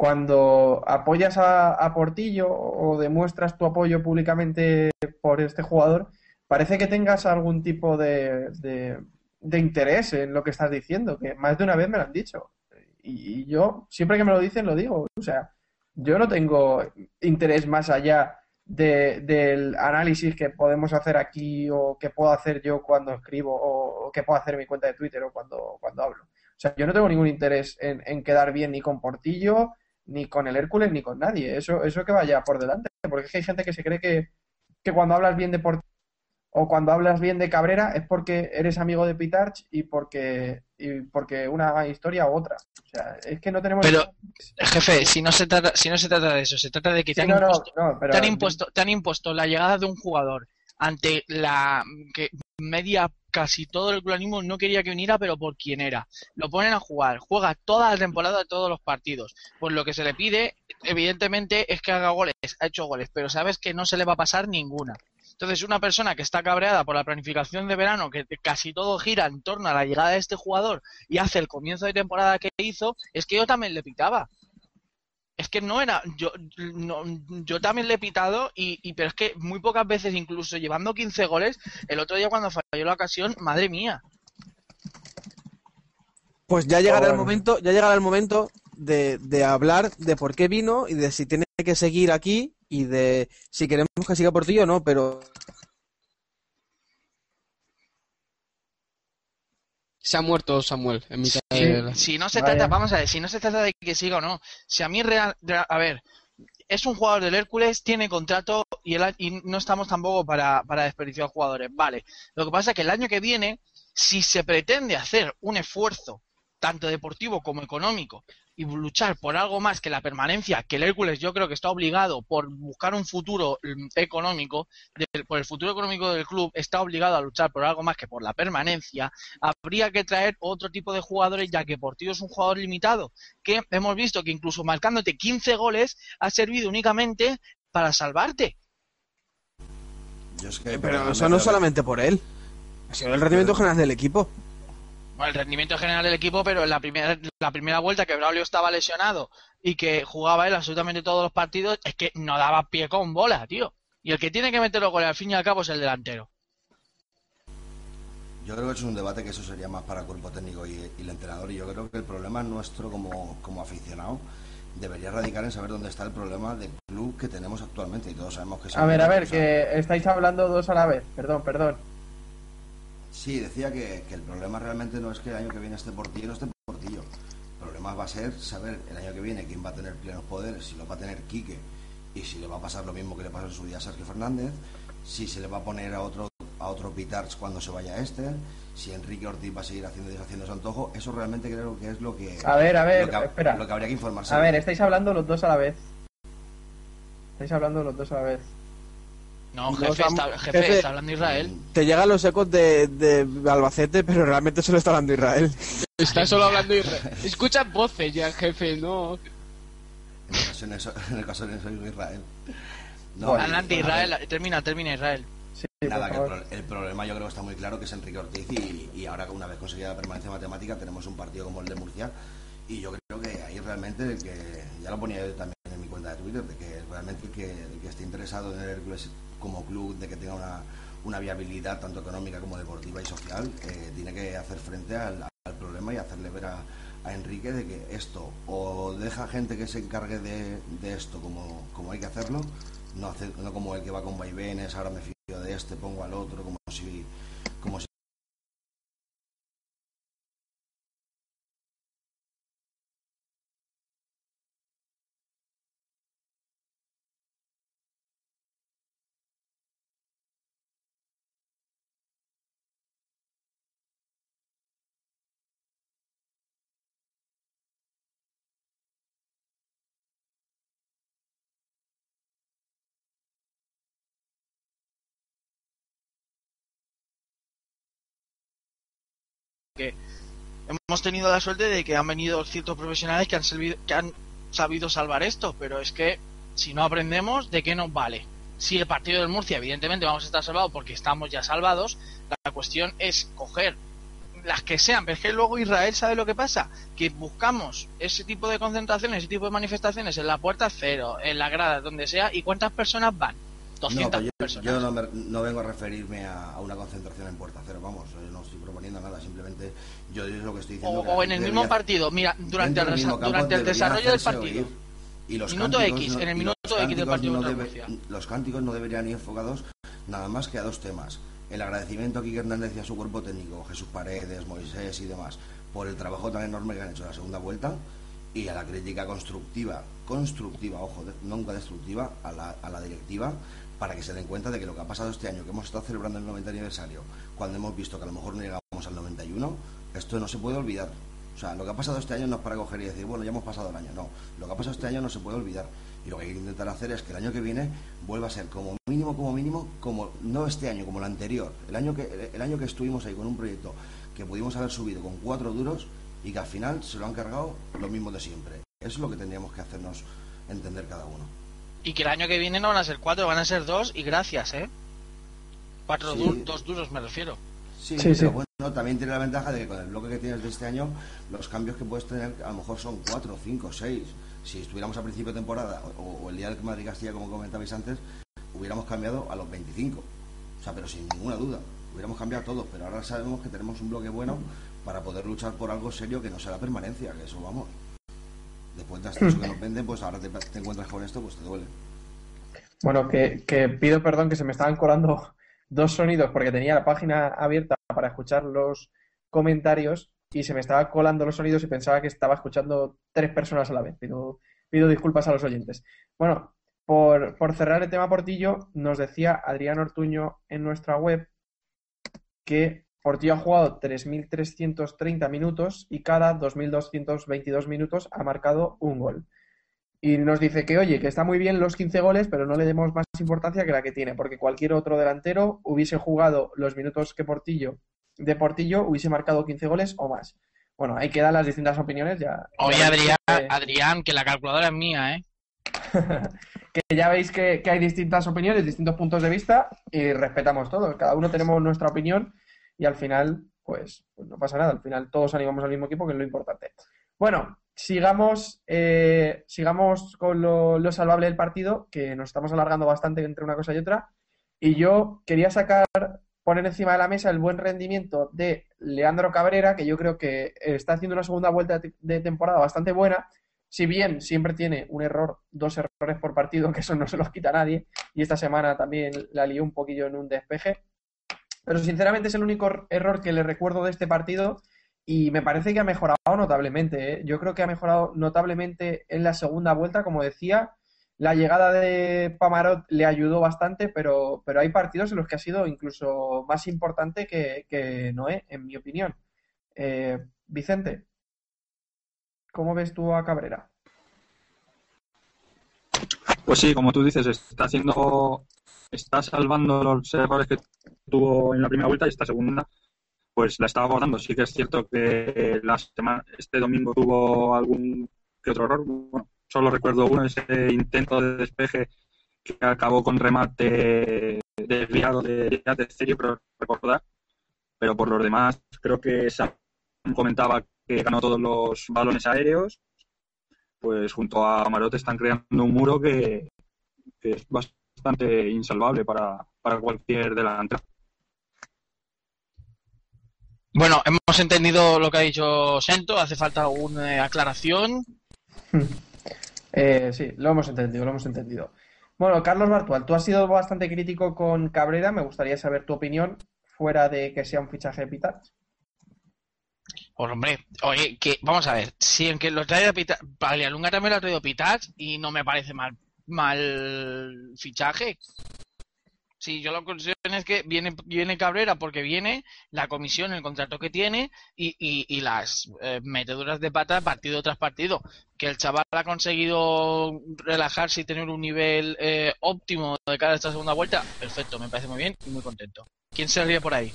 cuando apoyas a, Portillo o demuestras tu apoyo públicamente por este jugador, parece que tengas algún tipo de, interés en lo que estás diciendo, que más de una vez me lo han dicho. Y, yo, siempre que me lo dicen, lo digo. O sea, yo no tengo interés más allá de- del análisis que podemos hacer aquí o que puedo hacer yo cuando escribo o, que puedo hacer en mi cuenta de Twitter o cuando, cuando hablo. O sea, yo no tengo ningún interés en quedar bien ni con Portillo, ni con el Hércules, ni con nadie. Eso, eso que vaya por delante. Porque es que hay gente que se cree que, que cuando hablas bien de Portillo o cuando hablas bien de Cabrera es porque eres amigo de Pitarch y porque, y porque una historia u otra. O sea, es que no tenemos... Pero, jefe, si no se trata, si no se trata de eso, se trata de que te Sí, han, no, no, impuesto, no, pero- te han impuesto, te han impuesto la llegada de un jugador ante la que media casi todo el planismo no quería que viniera, pero por quién era. Lo ponen a jugar, juega toda la temporada todos los partidos. Pues lo que se le pide, evidentemente, es que haga goles, ha hecho goles, pero sabes que no se le va a pasar ninguna. Entonces, una persona que está cabreada por la planificación de verano, que casi todo gira en torno a la llegada de este jugador y hace el comienzo de temporada que hizo, es que yo también le pitaba. Es que no era, yo, no, yo también le he pitado, y, y- pero es que muy pocas veces, incluso llevando 15 goles, el otro día cuando falló la ocasión, madre mía. Pues ya llegará el momento, ya llegará el momento de, de hablar de por qué vino y de si tiene que seguir aquí y de si queremos que siga Portillo o no, pero Se ha muerto Samuel en mitad Sí. de la- Si no se Vaya. trata, vamos a ver, si no se trata de que siga o no, si a mí real, real- a ver, es un jugador del Hércules, tiene contrato y, el, a- y no estamos tampoco para, para desperdiciar jugadores, vale. Lo que pasa es que el año que viene, si se pretende hacer un esfuerzo, tanto deportivo como económico, y luchar por algo más que la permanencia, que el Hércules yo creo que está obligado por buscar un futuro mm, económico, del- por el futuro económico del club, está obligado a luchar por algo más que por la permanencia, habría que traer otro tipo de jugadores, ya que Portillo es un jugador limitado, que hemos visto que incluso marcándote 15 goles ha servido únicamente para salvarte. Yo es que, pero eso no solamente por él. Ha sido el rendimiento general del equipo. Bueno, el rendimiento general del equipo, pero en la primera, la primera vuelta que Braulio estaba lesionado y que jugaba él absolutamente todos los partidos, es que no daba pie con bola, tío. Y el que tiene que meter los goles al fin y al cabo es el delantero. Yo creo que es un debate que eso sería más para el cuerpo técnico y, y el entrenador. Y yo creo que el problema nuestro como, como aficionado debería radicar en saber dónde está el problema del club que tenemos actualmente. Y todos sabemos que es A ver, a ver, que estáis hablando dos a la vez. Perdón, perdón. Sí, decía que, que el problema realmente no es que el año que viene esté Portillo o no esté Portillo. El problema va a ser saber el año que viene quién va a tener plenos poderes, si lo va a tener Quique y si le va a pasar lo mismo que le pasó en su día a Sergio Fernández, si se le va a poner a otro a otro Pitarch cuando se vaya este, si Enrique Ortiz va a seguir haciendo y deshaciendo su antojo, eso realmente creo que es lo que A ver, a ver, lo que, espera. lo que habría que informarse. A ver, estáis hablando los dos a la vez. Estáis hablando los dos a la vez. No, jefe, está, jefe, jefe- está hablando Israel. Te llegan los ecos de, de Albacete, pero realmente solo está hablando Israel. Está solo hablando Israel. Escucha voces ya, jefe, no. En en ocasiones soy Israel. No, Bueno, Adelante, Israel, termina, termina Israel. Sí, Nada, que el, pro- el problema yo creo que está muy claro que es Enrique Ortiz y, y ahora que una vez conseguida la permanencia matemática tenemos un partido como el de Murcia y yo creo que ahí realmente que ya lo ponía yo también en mi cuenta de Twitter de que realmente el que, el que esté interesado en el Hércules como club de que tenga una, una viabilidad tanto económica como deportiva y social eh, tiene que hacer frente al, problema y hacerle ver a, Enrique de que esto o deja gente que se encargue de, esto como, como hay que hacerlo no, hacer, no como el que va con vaivenes, ahora me fío de este, pongo al otro, como si, hemos tenido la suerte de que han venido ciertos profesionales que han, servido- que han sabido salvar esto, pero es que si no aprendemos, ¿de qué nos vale? Si el partido del Murcia, evidentemente, vamos a estar salvados porque estamos ya salvados, la cuestión es coger las que sean, pero es que luego Israel sabe lo que pasa, que buscamos ese tipo de concentraciones, ese tipo de manifestaciones en la puerta cero, en la grada, donde sea, y cuántas personas van. 200 No, yo, personas. yo no, me- no vengo a referirme a, a una concentración en Puerta Cero, vamos, no estoy nada, simplemente yo es lo que estoy diciendo. o, que la o en el mismo debería- partido, mira, durante el, durante desarrollo del partido. Y los Minuto X, no- en el minuto X del partido no debe-. Los cánticos no deberían ir enfocados nada más que a dos temas. El agradecimiento a Quique Hernández y a su cuerpo técnico, Jesús Paredes, Moisés y demás, por el trabajo tan enorme que han hecho en la segunda vuelta y a la crítica constructiva, constructiva, ojo, nunca destructiva, a la, a la directiva para que se den cuenta de que lo que ha pasado este año, que hemos estado celebrando el 90 aniversario, cuando hemos visto que a lo mejor no llegamos al 91, esto no se puede olvidar. O sea, lo que ha pasado este año no es para coger y decir, bueno, ya hemos pasado el año. No, lo que ha pasado este año no se puede olvidar. Y lo que hay que intentar hacer es que el año que viene vuelva a ser como mínimo, como mínimo, como no este año, como el anterior. El año que, el año que estuvimos ahí con un proyecto que pudimos haber subido con cuatro duros y que al final se lo han cargado lo mismo de siempre. Eso es lo que tendríamos que hacernos entender cada uno. Y que el año que viene no van a ser cuatro, van a ser dos y gracias, ¿eh? Cuatro, Sí. du- dos duros me refiero. Sí, Sí, pero sí. bueno, también tiene la ventaja de que con el bloque que tienes de este año, los cambios que puedes tener a lo mejor son cuatro, cinco, seis. Si estuviéramos a principio de temporada o, o el día del Madrid-Castilla, como comentabais antes, hubiéramos cambiado a los 25. O sea, pero sin ninguna duda. Hubiéramos cambiado todo, pero ahora sabemos que tenemos un bloque bueno para poder luchar por algo serio que no sea la permanencia, que eso vamos. Después de ascenso que nos venden, pues ahora te, te encuentras con esto, pues te duele. Bueno, que, que pido perdón que se me estaban colando dos sonidos porque tenía la página abierta para escuchar los comentarios y se me estaba colando los sonidos y pensaba que estaba escuchando tres personas a la vez. Pido, pido disculpas a los oyentes. Bueno, por, por cerrar el tema Portillo, nos decía Adrián Ortuño en nuestra web que Portillo ha jugado 3.330 minutos y cada 2.222 minutos ha marcado un gol. Y nos dice que, oye, que está muy bien los 15 goles, pero no le demos más importancia que la que tiene, porque cualquier otro delantero hubiese jugado los minutos que Portillo, de Portillo, hubiese marcado 15 goles o más. Bueno, ahí quedan las distintas opiniones. Ya, Oye, ya Adrián, que- Adrián, que la calculadora es mía, ¿eh? *laughs* que ya veis que, que hay distintas opiniones, distintos puntos de vista y respetamos todos. Cada uno tenemos nuestra opinión y al final, pues, pues no pasa nada. Al final todos animamos al mismo equipo, que es lo importante. Bueno, sigamos, eh, sigamos con lo, salvable del partido, que nos estamos alargando bastante entre una cosa y otra. Y yo quería sacar, poner encima de la mesa el buen rendimiento de Leandro Cabrera, que yo creo que está haciendo una segunda vuelta de temporada bastante buena. Si bien siempre tiene un error, dos errores por partido, que eso no se los quita nadie, y esta semana también la lió un poquillo en un despeje. Pero sinceramente es el único er- error que le recuerdo de este partido y me parece que ha mejorado notablemente. ¿eh? Yo creo que ha mejorado notablemente en la segunda vuelta, como decía. La llegada de Pamarot le ayudó bastante, pero, pero hay partidos en los que ha sido incluso más importante que, que Noé, en mi opinión. Eh, Vicente, ¿cómo ves tú a Cabrera? Pues sí, como tú dices, está haciendo, está salvando los errores que tuvo en la primera vuelta y esta segunda, pues la está abordando. Sí que es cierto que la semana, este domingo tuvo algún que otro error. Solo recuerdo uno, ese intento de despeje que acabó con remate desviado de de serie, pero recordar. Pero por los demás, creo que Sam comentaba que ganó todos los balones aéreos pues junto a Marote están creando un muro que, que es bastante insalvable para, para cualquier delantero. Bueno, hemos entendido lo que ha dicho Sento, hace falta una eh, aclaración. *laughs* Eh, sí, lo hemos entendido, lo hemos entendido. Bueno, Carlos Bartual, tú has sido bastante crítico con Cabrera, me gustaría saber tu opinión fuera de que sea un fichaje de Pitar. Pues hombre, oye, que vamos a ver, si en que lo trae Palialunga también lo ha traído Pitat y no me parece mal, mal fichaje. Sí, yo que considero es que viene, viene Cabrera porque viene la comisión, el contrato que tiene y, y, y las eh, meteduras de pata partido tras partido. Que el chaval ha conseguido relajarse y tener un nivel eh, óptimo de cara a esta segunda vuelta, perfecto, me parece muy bien y muy contento. ¿Quién se ríe por ahí?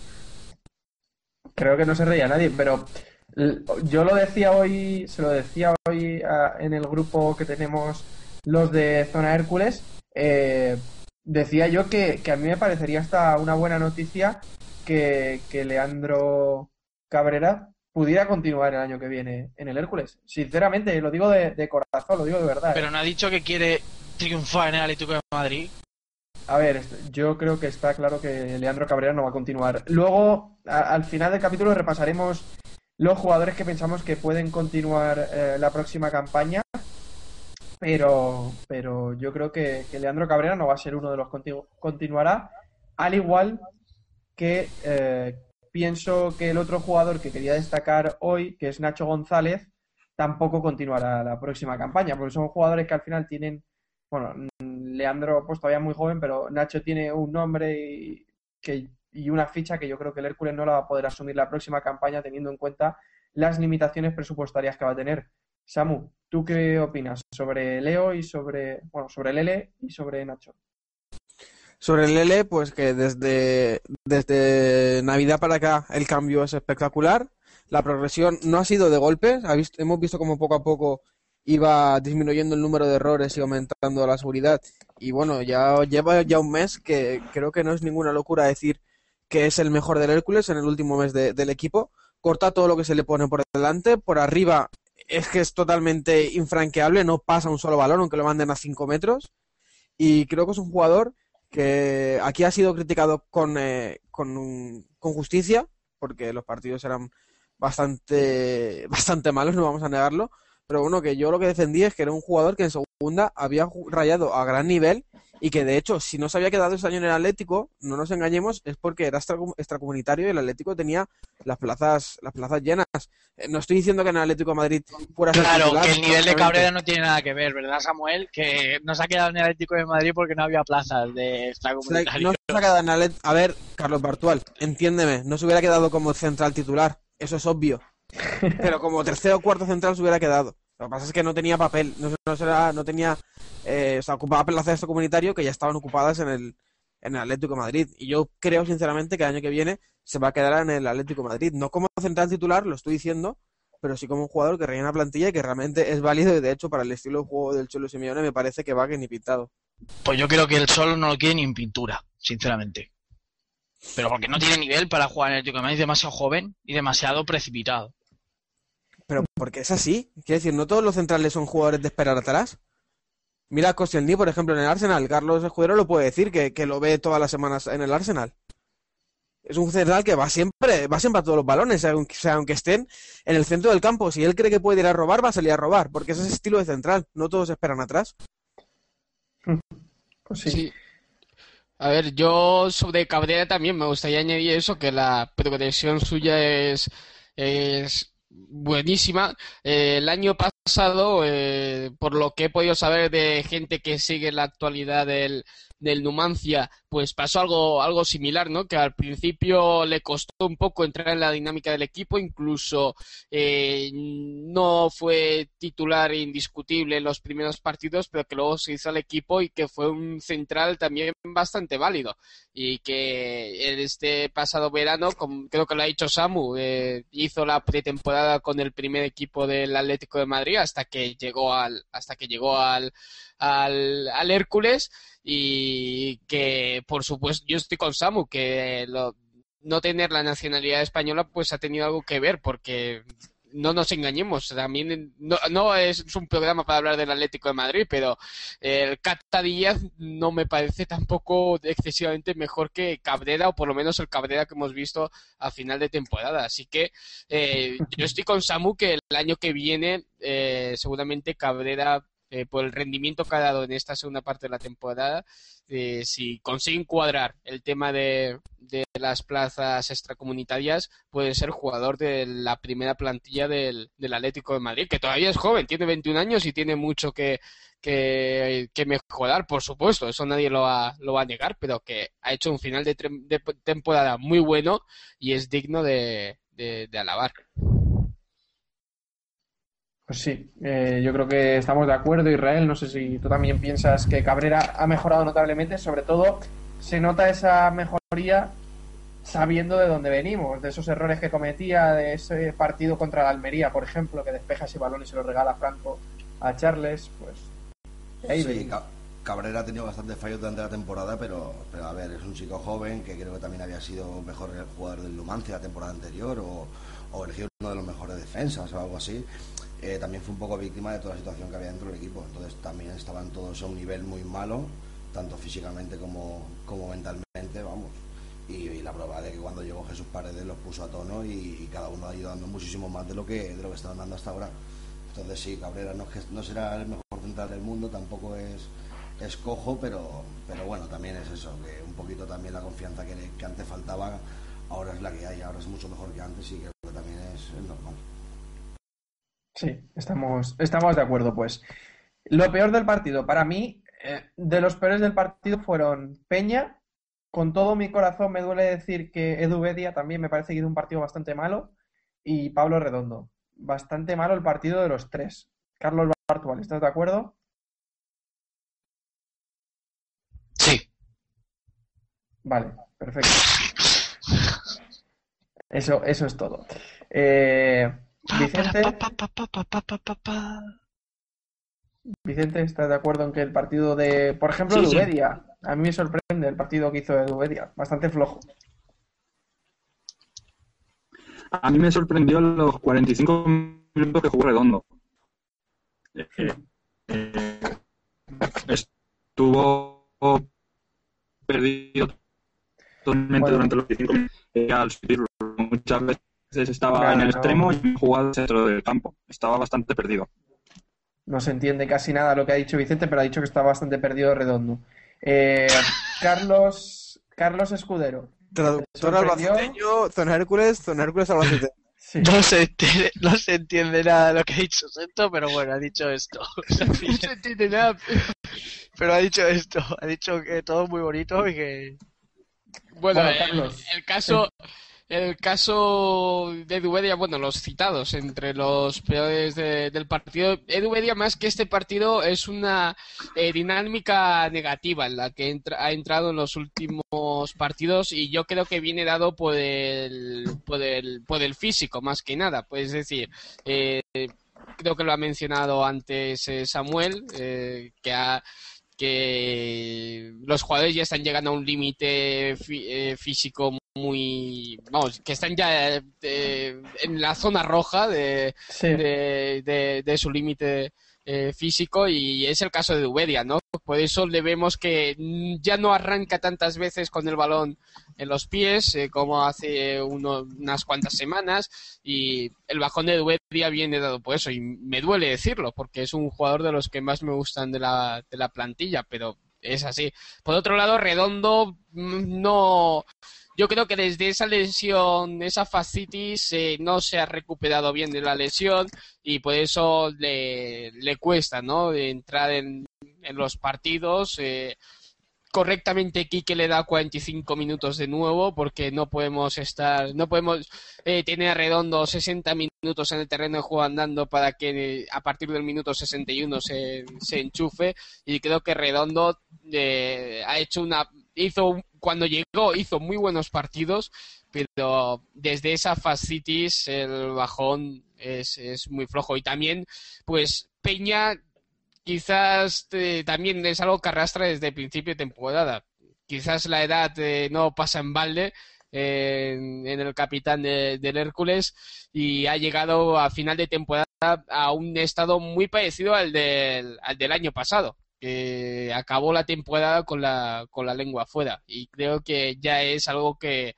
Creo que no se reía nadie, pero yo lo decía hoy, se lo decía hoy en el grupo que tenemos los de Zona Hércules, eh, decía yo que, que a mí me parecería hasta una buena noticia que, que Leandro Cabrera pudiera continuar el año que viene en el Hércules. Sinceramente, lo digo de, de corazón, lo digo de verdad. ¿eh? Pero no ha dicho que quiere triunfar en el Atlético de Madrid. A ver, yo creo que está claro que Leandro Cabrera no va a continuar. Luego, a- al final del capítulo, repasaremos los jugadores que pensamos que pueden continuar eh, la próxima campaña. Pero, pero yo creo que, Leandro Cabrera no va a ser uno de los que continuará, al igual que eh, pienso que el otro jugador que quería destacar hoy, que es Nacho González, tampoco continuará la próxima campaña, porque son jugadores que al final tienen, bueno, Leandro pues todavía muy joven, pero Nacho tiene un nombre y, que, y una ficha que yo creo que el Hércules no la va a poder asumir la próxima campaña teniendo en cuenta las limitaciones presupuestarias que va a tener. Samu, ¿tú qué opinas sobre Leo y sobre, bueno, sobre Lele y sobre Nacho? Sobre el Lele, pues que desde, desde Navidad para acá el cambio es espectacular. La progresión no ha sido de golpe. Ha visto- hemos visto como poco a poco iba disminuyendo el número de errores y aumentando la seguridad. Y bueno, ya lleva ya un mes que creo que no es ninguna locura decir que es el mejor del Hércules en el último mes de- del equipo. Corta todo lo que se le pone por delante. Por arriba es que es totalmente infranqueable. No pasa un solo balón, aunque lo manden a 5 metros. Y creo que es un jugador que aquí ha sido criticado con, eh, con, con justicia, porque los partidos eran bastante, *laughs* bastante malos, no vamos a negarlo. Pero bueno, que yo lo que defendí es que era un jugador que en segunda había rayado a gran nivel y que de hecho, si no se había quedado este año en el Atlético, no nos engañemos, es porque era extra- extracomunitario y el Atlético tenía las plazas, las plazas llenas. Eh, No estoy diciendo que en el Atlético de Madrid fuera Claro, titular, que el nivel de. Cabrera no tiene nada que ver, ¿verdad, Samuel? Que no se ha quedado en el Atlético de Madrid porque no había plazas de O sea, extracomunitario. no se ha quedado en Atlet- A ver, Carlos Bartual, entiéndeme, no se hubiera quedado como central titular, eso es obvio. *laughs* Pero como tercero o cuarto central se hubiera quedado. Lo que pasa es que no tenía papel, no, no, no tenía. eh, o sea, ocupaba plazas de comunitario que ya estaban ocupadas en el, en el Atlético de Madrid. Y yo creo, sinceramente, que el año que viene se va a quedar en el Atlético de Madrid. No como central titular, lo estoy diciendo, pero sí como un jugador que rellena plantilla y que realmente es válido. Y de hecho, para el estilo de juego del Cholo Simeone, me parece que va que ni pintado. Pues yo creo que el solo no lo quiere ni en pintura, sinceramente. Pero porque no tiene nivel para jugar en el Atlético Madrid, es demasiado joven y demasiado precipitado. Pero porque es así. Quiero decir, no todos los centrales son jugadores de esperar atrás. Mira a Koscielny, por ejemplo, en el Arsenal. Carlos Escudero lo puede decir, que, que lo ve todas las semanas en el Arsenal. Es un central que va siempre, va siempre a todos los balones, aunque, o sea, aunque estén en el centro del campo. Si él cree que puede ir a robar, va a salir a robar, porque ese es el estilo de central. No todos esperan atrás. Pues sí. Sí. A ver, yo sobre Cabrera también me gustaría añadir eso, que la progresión suya es, es buenísima. Eh, el año pasado, eh, por lo que he podido saber de gente que sigue la actualidad del, del Numancia, pues pasó algo, algo similar, ¿no? Que al principio le costó un poco entrar en la dinámica del equipo, incluso eh, no fue titular indiscutible en los primeros partidos, pero que luego se hizo al equipo y que fue un central también bastante válido. Y que en este pasado verano, como creo que lo ha dicho Samu, eh, hizo la pretemporada con el primer equipo del Atlético de Madrid hasta que llegó al, hasta que llegó al, al, al Hércules y que por supuesto yo estoy con Samu que lo- no tener la nacionalidad española pues ha tenido algo que ver porque no nos engañemos también no, no es un programa para hablar del Atlético de Madrid pero el Cata Díaz no me parece tampoco excesivamente mejor que Cabrera o por lo menos el Cabrera que hemos visto a final de temporada. Así que eh, yo estoy con Samu que el año que viene eh, seguramente Cabrera eh, por el rendimiento que ha dado en esta segunda parte de la temporada, eh, si consiguen cuadrar el tema de, de las plazas extracomunitarias, puede ser jugador de la primera plantilla del, del Atlético de Madrid, que todavía es joven, tiene 21 años y tiene mucho que, que, mejorar, por supuesto, eso nadie lo va, lo va a negar, pero que ha hecho un final de, de temporada muy bueno y es digno de, de alabar. Pues sí, eh, yo creo que estamos de acuerdo, Israel. No sé si tú también piensas que Cabrera ha mejorado notablemente. Sobre todo, se nota esa mejoría sabiendo de dónde venimos, de esos errores que cometía, de ese partido contra la Almería, por ejemplo, que despeja ese balón y se lo regala Franco a Charles. Pues ahí Sí, Cabrera ha tenido bastantes fallos durante la temporada, pero, pero a ver, es un chico joven que creo que también había sido mejor jugador del Numancia la temporada anterior o, o elegido uno de los mejores defensas o algo así. Eh, también fue un poco víctima de toda la situación que había dentro del equipo. Entonces también estaban todos a un nivel muy malo, tanto físicamente como, como mentalmente, vamos. Y, la prueba de que cuando llegó Jesús Paredes los puso a tono y, cada uno ha ido dando muchísimo más de lo que de lo que estaban dando hasta ahora. Entonces sí, Cabrera no, será el mejor central del mundo, tampoco es, es cojo, pero, pero bueno, también es eso, que un poquito también la confianza que, antes faltaba ahora es la que hay, ahora es mucho mejor que antes y creo que también es normal. Sí, estamos, estamos de acuerdo, pues. Lo peor del partido, para mí, eh, de los peores del partido fueron Peña. Con todo mi corazón me duele decir que Edu Bedia también me parece que hizo un partido bastante malo. Y Pablo Redondo. Bastante malo el partido de los tres. Carlos Bartual, ¿estás de acuerdo? Sí. Vale, perfecto. Eso, eso es todo. Eh, Vicente, pa, pa. Vicente, ¿estás de acuerdo en que el partido de, por ejemplo, Sí, a mí me sorprende el partido que hizo de Dubedia, bastante flojo. A mí me sorprendió los 45 minutos que jugó Redondo. Eh, eh, estuvo perdido totalmente Bueno. durante los 25 minutos. Eh, al subir, muchas veces estaba Claro, en el no. extremo y jugaba al centro del campo. Estaba bastante perdido. No se entiende casi nada lo que ha dicho Vicente, pero ha dicho que está bastante perdido redondo. Eh, *laughs* Carlos, Carlos Escudero. Traductor albaceteño, Zona Hércules, Zona Hércules Albacete. Sí. No se, entiende, no se entiende nada de lo que ha dicho Sento, pero bueno, ha dicho esto. *laughs* No se entiende nada. Pero ha dicho esto, ha dicho que todo es muy bonito y que... Bueno, Bueno, el- Carlos. el, caso, el caso de Dubedia, bueno, los citados entre los peores de- del partido. Dubedia, más que este partido, es una eh, dinámica negativa en la que entra- ha entrado en los últimos partidos y yo creo que viene dado por el, por el, por el físico, más que nada. Pues es decir, eh, creo que lo ha mencionado antes eh, Samuel, eh, que ha que los jugadores ya están llegando a un límite eh, físico muy vamos que están ya eh, en la zona roja de, Sí. de, de- de su límite eh, físico y es el caso de Dubedia, ¿no? Por eso le vemos que ya no arranca tantas veces con el balón en los pies eh, como hace uno- unas cuantas semanas y el bajón de Dubedia viene dado por eso y me duele decirlo porque es un jugador de los que más me gustan de la, de la plantilla, pero es así. Por otro lado, Redondo mm, no... Yo creo que desde esa lesión, esa fascitis, eh, no se ha recuperado bien de la lesión y por eso le, le cuesta, ¿no? Entrar en, en los partidos. eh, correctamente Quique le da 45 minutos de nuevo porque no podemos estar, no podemos eh, tener Redondo 60 minutos en el terreno de juego andando para que a partir del minuto 61 se, se enchufe y creo que Redondo eh, ha hecho una hizo cuando llegó hizo muy buenos partidos pero desde esa fascitis el bajón es, es muy flojo y también pues Peña quizás eh, también es algo que arrastra desde principio de temporada. Quizás la edad eh, no pasa en balde en, en el capitán de- del Hércules y ha llegado a final de temporada a un estado muy parecido al del, al del año pasado, que acabó la temporada con la, con la lengua afuera. Y creo que ya es algo que,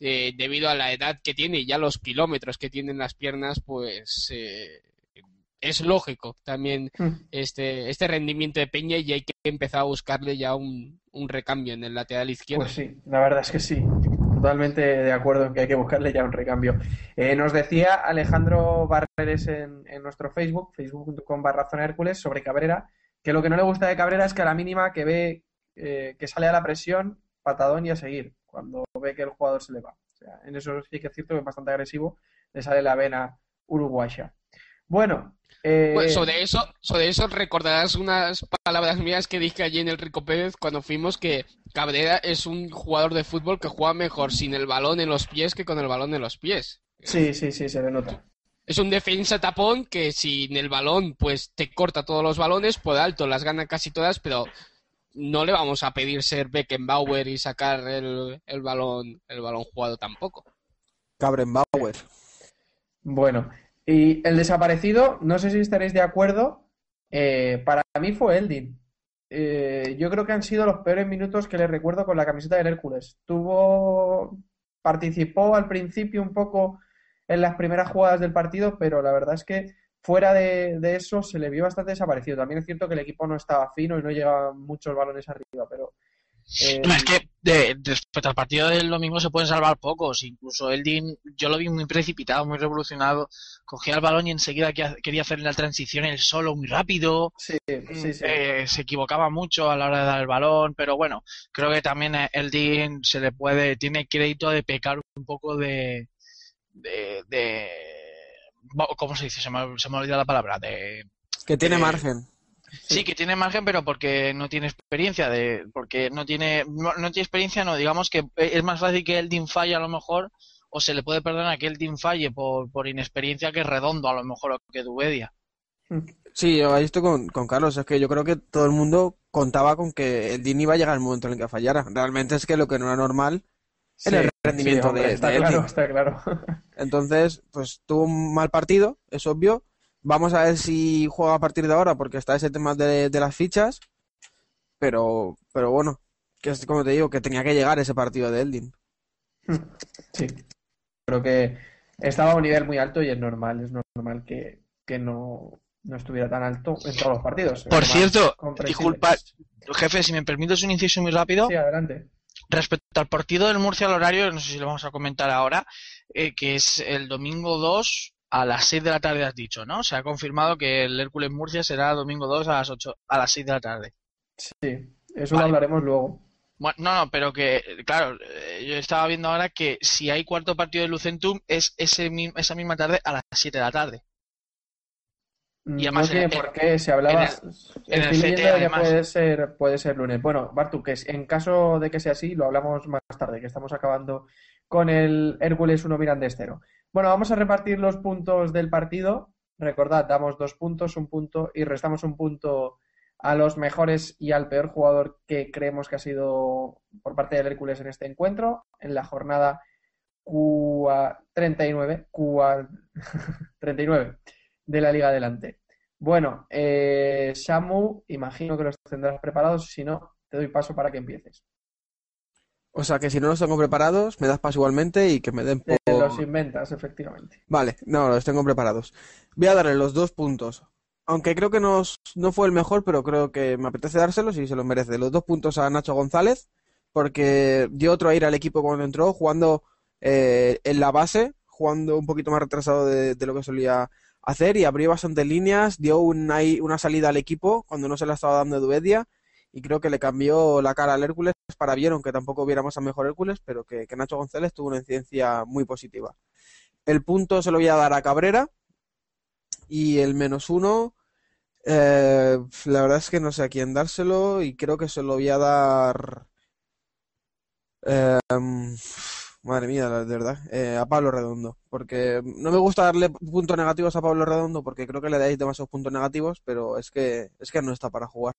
eh, debido a la edad que tiene y ya los kilómetros que tienen las piernas, pues eh, es lógico también Mm. este, este rendimiento de Peña y hay que empezar a buscarle ya un, un recambio en el lateral izquierdo. Pues sí, la verdad es que sí. Totalmente de acuerdo en que hay que buscarle ya un recambio. Eh, nos decía Alejandro Barreres en, en nuestro Facebook, facebook.com barra zona Hércules, sobre Cabrera, que lo que no le gusta de Cabrera es que a la mínima que ve eh, que sale a la presión, patadón y a seguir, cuando ve que el jugador se le va. O sea, en eso sí que es cierto que es bastante agresivo, le sale la vena uruguaya. Bueno, eh, Pues sobre eso, sobre eso recordarás unas palabras mías que dije allí en el Rico Pérez cuando fuimos que Cabrera es un jugador de fútbol que juega mejor sin el balón en los pies que con el balón en los pies. sí, sí, sí, se le nota. Es un defensa tapón que sin el balón pues te corta todos los balones, por alto las gana casi todas, pero no le vamos a pedir ser Beckenbauer y sacar el, el balón el balón jugado tampoco. Cabrenbauer. Bueno, y el desaparecido, no sé si estaréis de acuerdo, eh, para mí fue Eldin. Eh, yo creo que han sido los peores minutos que le recuerdo con la camiseta del Hércules. Tuvo, participó al principio un poco en las primeras jugadas del partido, pero la verdad es que fuera de, de eso se le vio bastante desaparecido. También es cierto que el equipo no estaba fino y no llegaban muchos balones arriba, pero Eh, No, es que de- respecto al partido del domingo se pueden salvar pocos. Incluso Eldin, yo lo vi muy precipitado, muy revolucionado. Cogía el balón y enseguida que- quería hacer la transición él solo muy rápido. sí, sí, sí. Eh, se equivocaba mucho a la hora de dar el balón, pero bueno, creo que también Eldin se le puede, tiene crédito de pecar un poco de, de, ¿cómo se dice? Se me, se me olvida la palabra, de, Que tiene margen. Sí, que tiene margen, pero porque no tiene experiencia, de, porque no tiene, no, no tiene experiencia, no, digamos que es más fácil que el Dean falle a lo mejor, o se le puede perdonar que el Dean falle por, por inexperiencia que redondo a lo mejor o que Dubedia. Sí, yo ahí estoy con, con Carlos. Es que yo creo que todo el mundo contaba con que el Dini iba a llegar el momento en el que fallara. Realmente es que lo que no era normal Sí, era el sí, rendimiento hombre, de, está de claro, Eldin. está claro. *laughs* Entonces, pues tuvo un mal partido, es obvio. Vamos a ver si juega a partir de ahora, porque está ese tema de, de las fichas. Pero, pero bueno, que es como te digo, que tenía que llegar ese partido de Eldin. *laughs* Sí. Creo que estaba a un nivel muy alto y es normal, es normal que, que no, no estuviera tan alto en todos los partidos. Por cierto, disculpa, jefe, si me permites un inciso muy rápido. Sí, adelante. Respecto al partido del Murcia al horario, no sé si lo vamos a comentar ahora, eh, que es el domingo 2 a las 6 de la tarde, has dicho, ¿no? Se ha confirmado que el Hércules Murcia será domingo 2 a las 8, a las 6 de la tarde. Sí, eso Vale. lo hablaremos luego. Bueno, no, no, pero que, claro, eh, yo estaba viendo ahora que si hay cuarto partido de Lucentum es ese, esa misma tarde a las 7 de la tarde. Y no además tiene en- por qué, se hablaba. en en el CT que además. puede ser, puede ser lunes. Bueno, Bartu, que en caso de que sea así, lo hablamos más tarde, que estamos acabando con el Hércules 1 Mirandés 0. Bueno, vamos a repartir los puntos del partido. Recordad, damos dos puntos, un punto y restamos un punto a los mejores y al peor jugador que creemos que ha sido por parte del Hércules en este encuentro, en la jornada QA 39, QA 39 de la Liga Adelante. Bueno, eh, Samu, imagino que los tendrás preparados, si no, te doy paso para que empieces. O sea que si no los tengo preparados, me das paso igualmente y que me den por... los inventas, efectivamente. Vale, no, los tengo preparados. Voy a darle los dos puntos. Aunque creo que no, no fue el mejor, pero creo que me apetece dárselos y se los merece. Los dos puntos a Nacho González, porque dio otro aire al equipo cuando entró, jugando eh, en la base, jugando un poquito más retrasado de, de lo que solía hacer y abrió bastantes líneas, dio una salida al equipo cuando no se la estaba dando Duedia y creo que le cambió la cara al Hércules para bien, aunque tampoco viéramos a mejor Hércules, pero que, que Nacho González tuvo una incidencia muy positiva. El punto se lo voy a dar a Cabrera y el menos uno, eh, la verdad es que no sé a quién dárselo y creo que se lo voy a dar, eh, madre mía, la- de verdad, eh, a Pablo Redondo, porque no me gusta darle puntos negativos a Pablo Redondo porque creo que le dais demasiados puntos negativos, pero es que es que no está para jugar.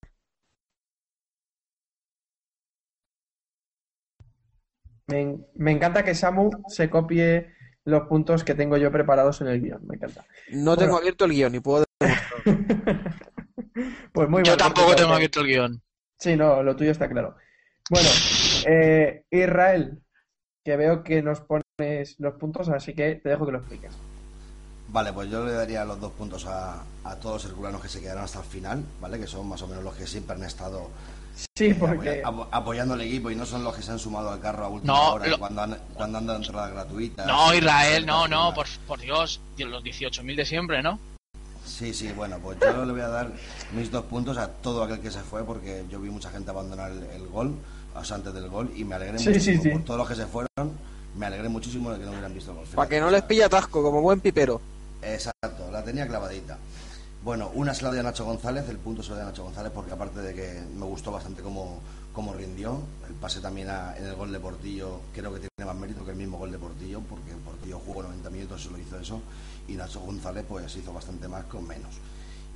Me, me encanta que Samu se copie los puntos que tengo yo preparados en el guion. Me encanta. No tengo abierto el guion y puedo *laughs* Pues muy Yo mal tampoco tengo abierto el guion. Sí, no, lo tuyo está claro. Bueno, eh, Israel, que veo que nos pones los puntos, así que te dejo que lo expliques. Vale, pues yo le daría los dos puntos a, a todos los herculanos que se quedaron hasta el final, ¿vale? Que son más o menos los que siempre han estado Sí, eh, porque apoyando al equipo y no son los que se han sumado al carro a última No, hora lo- cuando han, cuando han dado entradas gratuitas. No, Israel, no, no, por, por Dios, los 18.000 de siempre, ¿no? Sí, sí, bueno, pues yo le voy a dar mis dos puntos a todo aquel que se fue porque yo vi mucha gente abandonar el, el gol, o sea, antes del gol, y me alegré Sí, muchísimo sí, sí. por todos los que se fueron, me alegré muchísimo de que no hubieran visto el gol. para que no les sea, pille atasco como buen pipero. Exacto, la tenía clavadita. Bueno, una se la a Nacho González, el punto se lo doy a Nacho González porque aparte de que me gustó bastante cómo, cómo rindió, el pase también a- en el gol de Portillo creo que tiene más mérito que el mismo gol de Portillo porque Portillo jugó 90 minutos y solo hizo eso y Nacho González pues hizo bastante más con menos.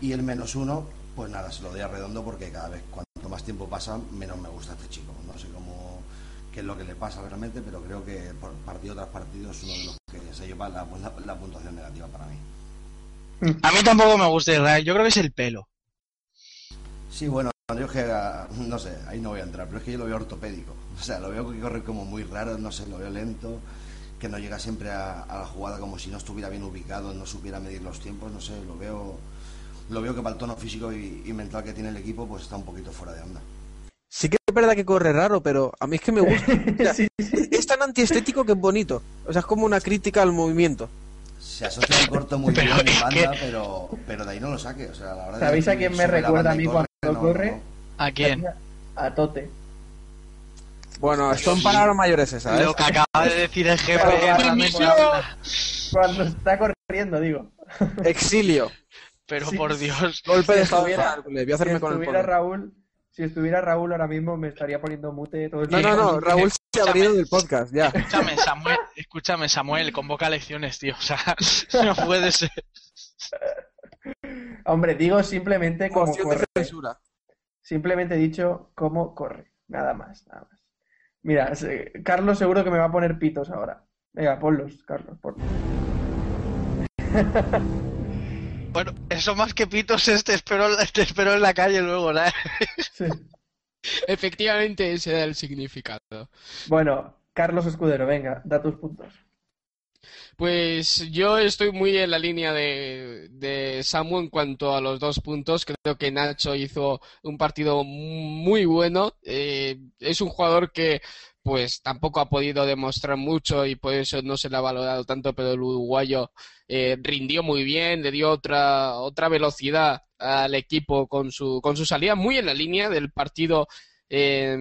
Y el menos uno, pues nada, se lo doy a Redondo porque cada vez cuanto más tiempo pasa, menos me gusta este chico. No sé cómo qué es lo que le pasa realmente, pero creo que por partido tras partido es uno de los que se lleva la, la- la puntuación negativa para mí. A mí tampoco me gusta Israel, yo creo que es el pelo. Sí, bueno, yo es que, ah, no sé, ahí no voy a entrar, pero es que yo lo veo ortopédico. O sea, lo veo que corre como muy raro, no sé, lo veo lento, que no llega siempre a, a la jugada como si no estuviera bien ubicado, no supiera medir los tiempos, no sé, lo veo, lo veo que para el tono físico y, y mental que tiene el equipo, pues está un poquito fuera de onda. Sí que es verdad que corre raro, pero a mí es que me gusta. *laughs* O sea, Sí, sí. Es tan antiestético que es bonito. O sea, es como una crítica al movimiento. Se asocia al corto muy *laughs* Pero bien en banda, que- pero, pero de ahí no lo saque. O sea, la verdad ¿Sabéis que a quién me recuerda a mí cuando no, corre? no. ¿A quién? A Tote. Bueno, son palabras mayores esas, ¿eh? Lo que acaba de decir el jefe. Cuando está corriendo, digo. Exilio. Pero Sí. por Dios. Golpe de Si estuviera- estado. Voy a Si hacerme con el estuviera poder. Raúl, si estuviera Raúl ahora mismo me estaría poniendo mute todo el No, no, tiempo. no. Raúl se ha abrido del podcast, ya. Escúchame, Samuel, escúchame, Samuel, convoca elecciones, tío. O sea, *laughs* no puede ser. Hombre, digo simplemente cómo Moción de corre. censura. Simplemente he dicho cómo corre. Nada más, nada más. Mira, Carlos seguro que me va a poner pitos ahora. Venga, ponlos, Carlos. ponlos. *laughs* Bueno, eso más que pitos es te espero, te espero en la calle luego, ¿sabes? *laughs* Sí. Efectivamente, ese era el significado. Bueno, Carlos Escudero, venga, da tus puntos. Pues yo estoy muy en la línea de, de Samu en cuanto a los dos puntos. Creo que Nacho hizo un partido muy bueno. Eh, es un jugador que pues tampoco ha podido demostrar mucho y por eso no se le ha valorado tanto, pero el uruguayo eh, rindió muy bien, le dio otra, otra velocidad al equipo con su, con su salida, muy en la línea del partido eh,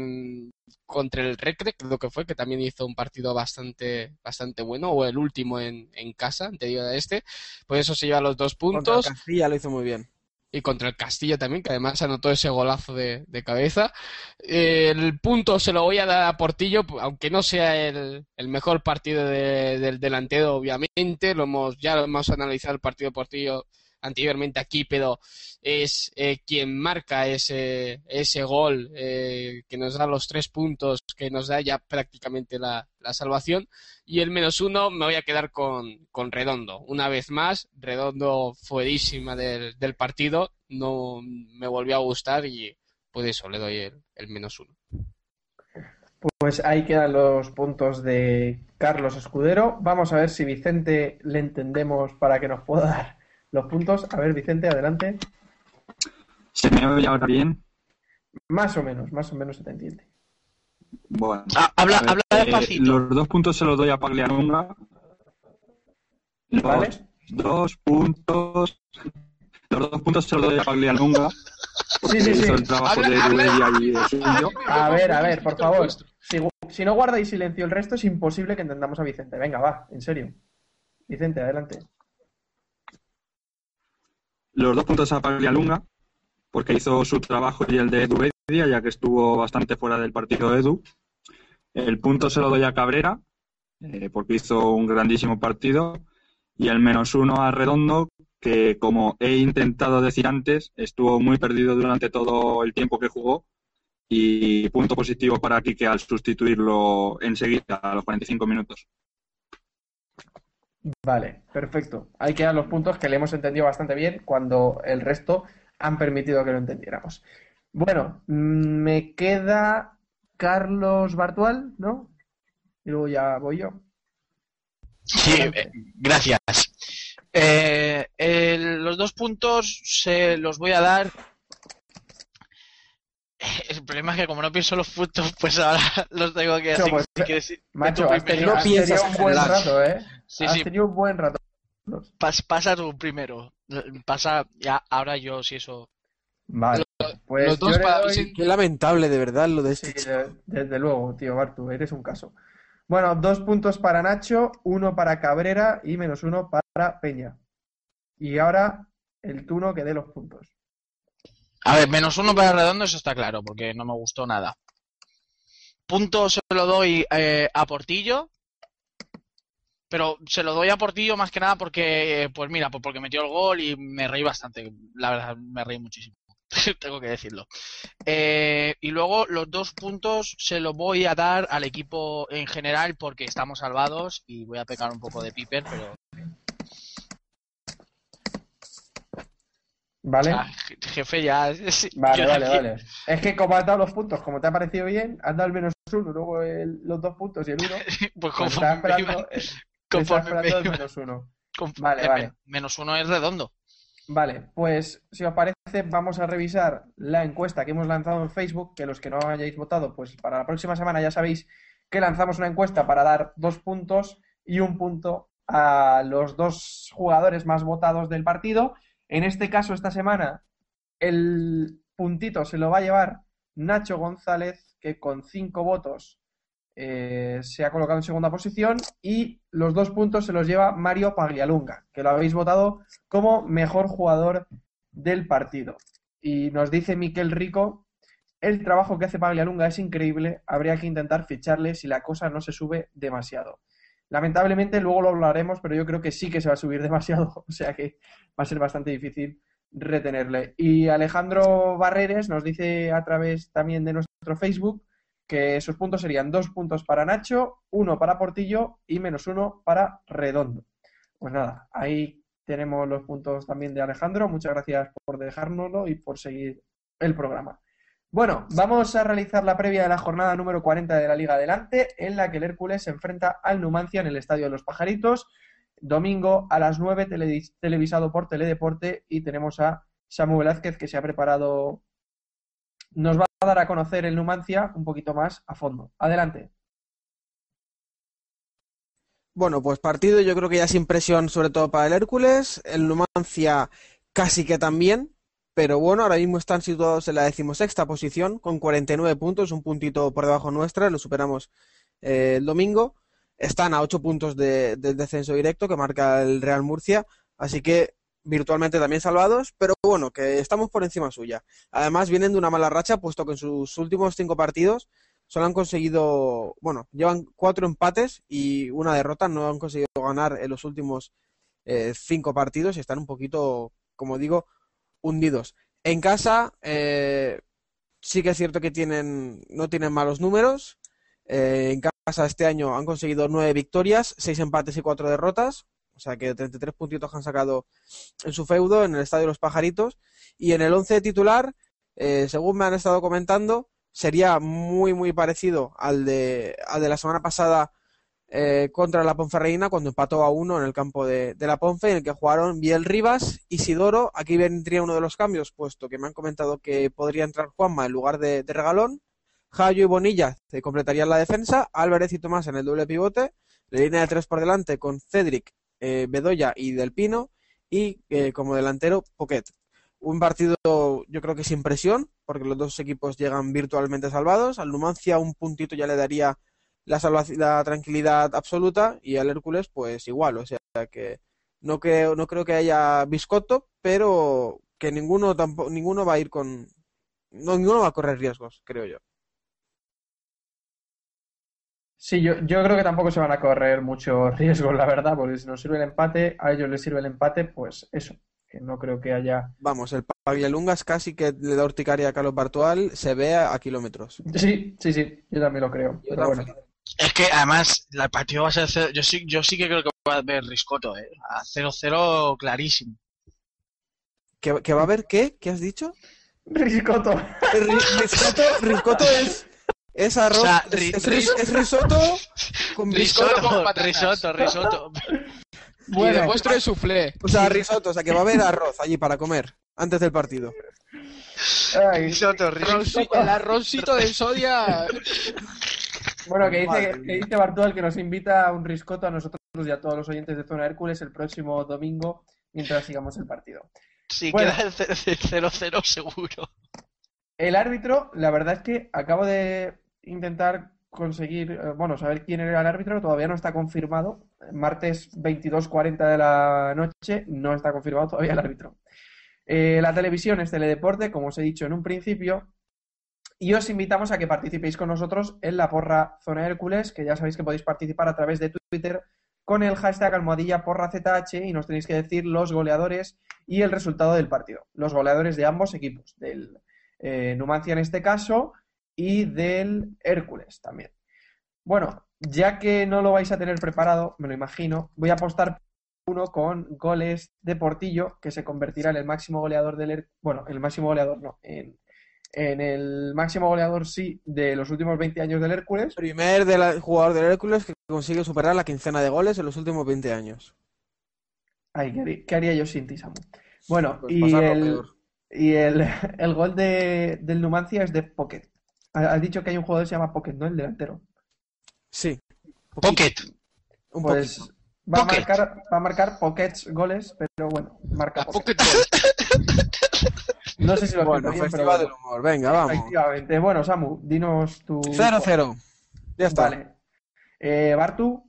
contra el Recre, creo que fue, que también hizo un partido bastante, bastante bueno, o el último en, en casa, anterior a este. Por eso se lleva los dos Contra puntos Castilla lo hizo muy bien. y contra el Castilla también, que además anotó ese golazo de, de cabeza. Eh, el punto se lo voy a dar a Portillo, aunque no sea el, el mejor partido de- del delantero, obviamente. Lo hemos, ya lo hemos analizado el partido de Portillo anteriormente aquí, pero es eh, quien marca ese, ese gol eh, que nos da los tres puntos, que nos da ya prácticamente la, la salvación. Y el menos uno me voy a quedar con, con Redondo. Una vez más, Redondo fuerísima del, del partido. No me volvió a gustar y por eso le doy el, el menos uno. Pues ahí quedan los puntos de Carlos Escudero. Vamos a ver si Vicente le entendemos para que nos pueda dar los puntos. A ver, Vicente, adelante. ¿Se me oye ahora bien? Más o menos, más o menos se te entiende. Bueno. Ah, habla, ver, habla eh, despacito. los dos puntos se los doy a Paglianunga. Los ¿Vale? dos puntos. Los dos puntos se los doy a Paglianunga. Porque Sí, sí, sí. hizo el trabajo Habla- de habla- Duelia y de suyo. A ver, a ver, por favor. Si, si no guardáis silencio el resto, es imposible que entendamos a Vicente. Venga, va, en serio. Vicente, adelante. Los dos puntos a Paglialunga, porque hizo su trabajo y el de Edu Bedia, ya que estuvo bastante fuera del partido de Edu. El punto se lo doy a Cabrera, eh, porque hizo un grandísimo partido. Y el menos uno a Redondo, que como he intentado decir antes, estuvo muy perdido durante todo el tiempo que jugó. Y punto positivo para Quique al sustituirlo enseguida, a los 45 minutos. Vale, perfecto. Ahí quedan los puntos que le hemos entendido bastante bien cuando el resto han permitido que lo entendiéramos. Bueno, mm, me queda Carlos Bartual, ¿no? Y luego ya voy yo. Sí, eh, gracias. Eh, los dos puntos se los voy a dar. *laughs* El problema es que como no pienso los puntos, pues ahora *laughs* los tengo que así pues, que decir- Macho, tú has tenido, No has tenido un buen rato, ¿eh? Sí, has sí, tenido un buen rato. pas- pasa tú primero. Pasa, ya, ahora yo, si eso. Vale, pues los dos yo le para doy- Vicente. Qué lamentable, de verdad, lo de Sí, este. de- desde luego, tío Bartu, eres un caso. Bueno, dos puntos para Nacho, uno para Cabrera y menos uno para Peña. Y ahora el turno que dé los puntos. A ver, menos uno para Redondo, eso está claro, porque no me gustó nada. Punto se lo doy eh, a Portillo. Pero se lo doy a Portillo más que nada porque, pues mira, pues porque metió el gol y me reí bastante. La verdad, me reí muchísimo. *laughs* Tengo que decirlo. Eh, y luego los dos puntos se los voy a dar al equipo en general porque estamos salvados y voy a pecar un poco de Piper, pero ¿Vale? ah, je- jefe ya. *laughs* Vale, vale, vale. Es que como has dado los puntos, como te ha parecido bien, has dado el menos uno, luego el- los dos puntos y el uno. *laughs* Pues Pues conforme me esperando, *laughs* estaba conforme me esperando el menos uno. Con- Vale, vale. men- Menos uno es redondo. Vale, pues si os parece, vamos a revisar la encuesta que hemos lanzado en Facebook, que los que no hayáis votado, pues para la próxima semana ya sabéis que lanzamos una encuesta para dar dos puntos y un punto a los dos jugadores más votados del partido. En este caso, esta semana, el puntito se lo va a llevar Nacho González, que con cinco votos eh, se ha colocado en segunda posición, y los dos puntos se los lleva Mario Paglialunga, que lo habéis votado como mejor jugador del partido. Y nos dice Miquel Rico, el trabajo que hace Paglialunga es increíble, habría que intentar ficharle si la cosa no se sube demasiado. Lamentablemente luego lo hablaremos, pero yo creo que sí que se va a subir *laughs* demasiado, o sea que va a ser bastante difícil retenerle. Y Alejandro Barreres nos dice a través también de nuestro Facebook que sus puntos serían dos puntos para Nacho, uno para Portillo y menos uno para Redondo. Pues nada, ahí tenemos los puntos también de Alejandro. Muchas gracias por dejárnoslo y por seguir el programa. Bueno, vamos a realizar la previa de la jornada número 40 de la Liga Adelante, en la que el Hércules se enfrenta al Numancia en el Estadio de los Pajaritos, domingo a las 9, tele- televisado por Teledeporte, y tenemos a Samu Velázquez que se ha preparado, nos va a dar a conocer el Numancia un poquito más a fondo. Adelante. Bueno, pues partido yo creo que ya sin presión, sobre todo para el Hércules. El Numancia casi que también, pero bueno, ahora mismo están situados en la decimosexta posición con 49 puntos, un puntito por debajo nuestra, lo superamos eh, el domingo. Están a 8 puntos de- del descenso directo que marca el Real Murcia, así que virtualmente también salvados, pero bueno, que estamos por encima suya. Además vienen de una mala racha, puesto que en sus últimos cinco partidos solo han conseguido, bueno, llevan cuatro empates y una derrota, no han conseguido ganar en los últimos eh, cinco partidos y están un poquito, como digo, hundidos. En casa, eh, sí que es cierto que tienen, no tienen malos números. Eh, en casa este año han conseguido nueve victorias, seis empates y cuatro derrotas. O sea que 33 puntitos han sacado en su feudo, en el Estadio de los Pajaritos. Y en el 11 titular, eh, según me han estado comentando, sería muy, muy parecido al de, al de la semana pasada eh, contra la Ponferreina, cuando empató a uno en el campo de, de la Ponfe, en el que jugaron Biel Rivas y Sidoro. Aquí vendría uno de los cambios, puesto que me han comentado que podría entrar Juanma en lugar de, de Regalón. Jayo y Bonilla se completarían la defensa, Álvarez y Tomás en el doble pivote, la línea de tres por delante con Cedric, eh, Bedoya y Del Pino, y eh, como delantero Poquet. Un partido yo creo que sin presión, porque los dos equipos llegan virtualmente salvados. Al Numancia un puntito ya le daría la, la tranquilidad absoluta y al Hércules pues igual, o sea que no creo, no creo que haya biscotto, pero que ninguno tampoco, ninguno va a ir con, no, ninguno va a correr riesgos, creo yo. Sí, yo, yo creo que tampoco se van a correr muchos *laughs* riesgos, la verdad, porque si nos sirve el empate, a ellos les sirve el empate, pues eso, que no creo que haya... Vamos, el Paglialungas casi que le da urticaria a Carlos Bartual, se ve a, kilómetros. Sí, sí, sí, yo también lo creo. Yo Pero bueno. Es que además el partido va a ser cero- yo sí yo sí que creo que va a haber riscoto, eh. A 0-0 clarísimo. ¿Que, que va a haber qué? ¿Qué has dicho? Riscoto. Ri- Risotto, risotto es, es arroz, O sea, es, ri- es ris- es risotto con. Risotto con risotto, risotto. Y de Bueno, postre soufflé. O sea, risotto, o sea, que va a haber arroz allí para comer antes del partido. ay, Risotto, risotto. El arrocito de sodia. Bueno, que dice, que dice Bartual que nos invita a un riscoto a nosotros y a todos los oyentes de Zona Hércules el próximo domingo mientras sigamos el partido. Sí, Bueno. queda el 0-0 seguro. El árbitro, la verdad es que acabo de intentar conseguir, eh, bueno, saber quién era el árbitro, todavía no está confirmado. Martes 22.40 de la noche, no está confirmado todavía el árbitro. Eh, la televisión es Teledeporte, como os he dicho en un principio, y os invitamos a que participéis con nosotros en la porra Zona Hércules, que ya sabéis que podéis participar a través de Twitter con el hashtag almohadilla porra ZH y nos tenéis que decir los goleadores y el resultado del partido. Los goleadores de ambos equipos, del eh, Numancia en este caso y del Hércules también. Bueno, ya que no lo vais a tener preparado, me lo imagino, voy a apostar uno con goles de Portillo, que se convertirá en el máximo goleador del Her- bueno, el máximo goleador no, en, en el máximo goleador sí de los últimos 20 años del Hércules. Primer de la- jugador del Hércules que consigue superar la quincena de goles en los últimos 20 años. Ay, ¿qué haría, qué haría yo sin ti, Samu? Bueno, Pues y, el, y el, *laughs* el gol de, del Numancia es de Pocket. Ha- Has dicho que hay un jugador que se llama Pocket, ¿no? El delantero. Sí. Pocket. Un Pues poquito. Va a marcar, va a marcar Pockets goles, pero bueno, marca La Pocket. *laughs* No sé si lo Bueno, bien, pero del humor. Venga, vamos. Efectivamente. Bueno, Samu, dinos tu... 0-0. Ya está. Vale. Eh, Bartu,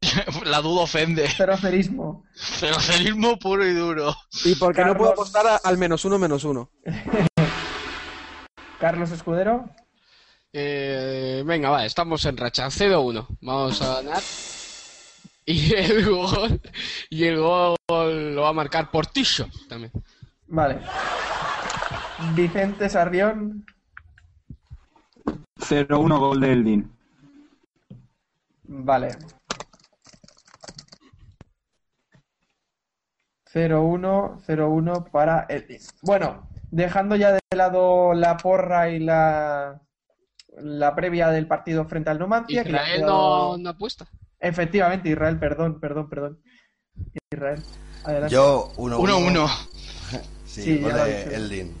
*laughs* La duda ofende. cero cerismo. Cerocerismo puro y duro. Y porque no puedo Carlos- apostar a- al menos uno, menos uno. *laughs* Carlos Escudero, Eh, venga, va, estamos en racha. 0-1. Vamos a ganar. *laughs* Y el gol. Y el gol lo va a marcar Portillo también. vale. Vicente Sarrión, 0-1 gol de Eldin. vale. 0-1, 0-1 para el Bueno, dejando ya de lado la porra y la, la previa del partido frente al Numancia. que Israel quedado- no, no apuesta. Efectivamente, Israel, perdón, perdón, perdón. Israel, adelante. Yo 1-1. 1-1. *laughs* Sí, Sí, gol ya lo.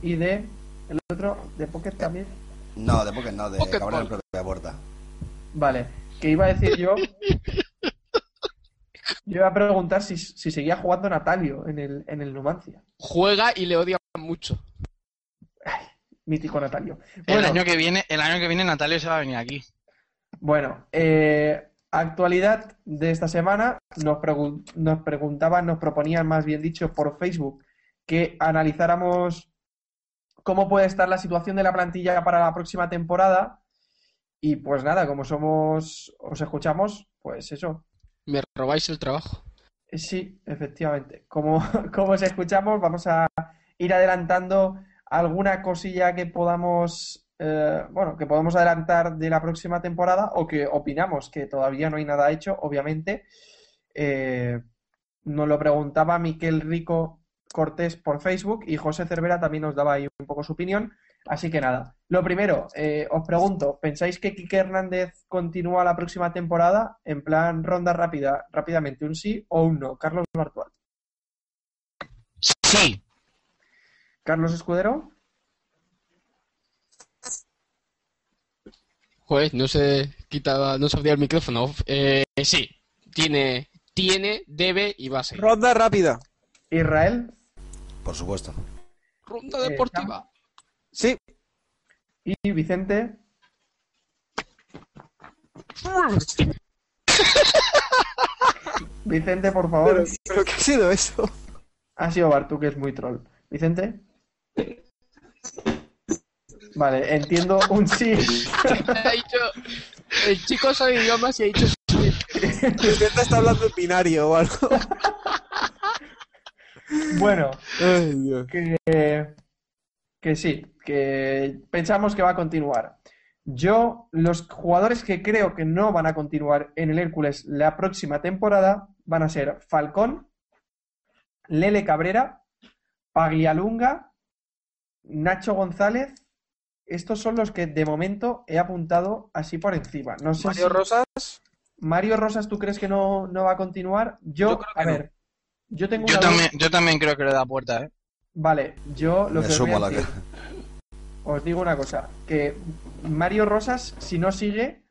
Y de el otro, de Pocket también. No, de Pocket no, de Pocket Cabrera en propia puerta. Vale, que iba a decir yo. Yo iba a preguntar si, si seguía jugando Natalio en el, en el Numancia. Juega y le odian mucho. Mítico Natalio. El año que viene, el año que viene Natalia se va a venir aquí. Bueno eh, actualidad de esta semana. Nos, pregun- nos preguntaban, nos proponían más bien dicho por Facebook que analizáramos cómo puede estar la situación de la plantilla para la próxima temporada. Y pues nada, como somos, os escuchamos, pues eso, Me robáis el trabajo. Sí, efectivamente. Como, *laughs* como os escuchamos, vamos a ir adelantando alguna cosilla que podamos, eh, bueno, que podamos adelantar de la próxima temporada o que opinamos que todavía no hay nada hecho, obviamente. Eh, nos lo preguntaba Miquel Rico Cortés por Facebook y José Cervera también nos daba ahí un poco su opinión. Así que nada, lo primero, eh, os pregunto, ¿pensáis que Quique Hernández continúa la próxima temporada? En plan ronda rápida, rápidamente, un sí o un no. Carlos Bartual. Sí. Carlos Escudero, Joder, no se quitaba, no se abría el micrófono. Eh, sí, tiene, tiene, debe y va a seguir. Ronda rápida. Israel Por supuesto. Ronda Eh, deportiva. Sí. y Vicente. *laughs* Vicente, por favor. Pero, ¿pero qué ha sido eso? Ha sido Bartu, que es muy troll. Vicente. Vale, entiendo un sí. *laughs* Ha dicho- el chico sabe idiomas y ha dicho sí. Vicente está hablando en binario o algo. *laughs* Bueno, Ay, Dios. que, que sí, que pensamos que va a continuar. Yo, los jugadores que creo que no van a continuar en el Hércules la próxima temporada van a ser Falcón, Lele Cabrera, Paglialunga, Nacho González. Estos son los que de momento he apuntado así por encima. No sé Mario si- Rosas. Mario Rosas, ¿tú crees que no, no va a continuar? Yo, Yo creo que a no. ver, yo tengo Yo una duda- también, yo también creo que le da puerta, ¿eh? Vale, yo lo Me que os voy sumo a a la decir- que. os digo una cosa, que Mario Rosas, si no sigue,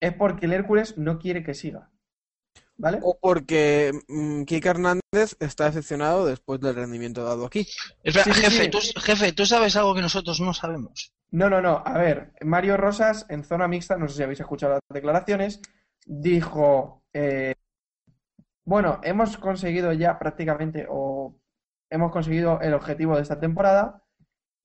es porque el Hércules no quiere que siga. ¿Vale? O porque mm, Kike Hernández está decepcionado después del rendimiento dado aquí. Espera, Sí, sí, jefe, sí. Tú, jefe, tú sabes algo que nosotros no sabemos. No, no, no. A ver, Mario Rosas en zona mixta, no sé si habéis escuchado las declaraciones, dijo, eh, bueno, hemos conseguido ya prácticamente, o hemos conseguido el objetivo de esta temporada,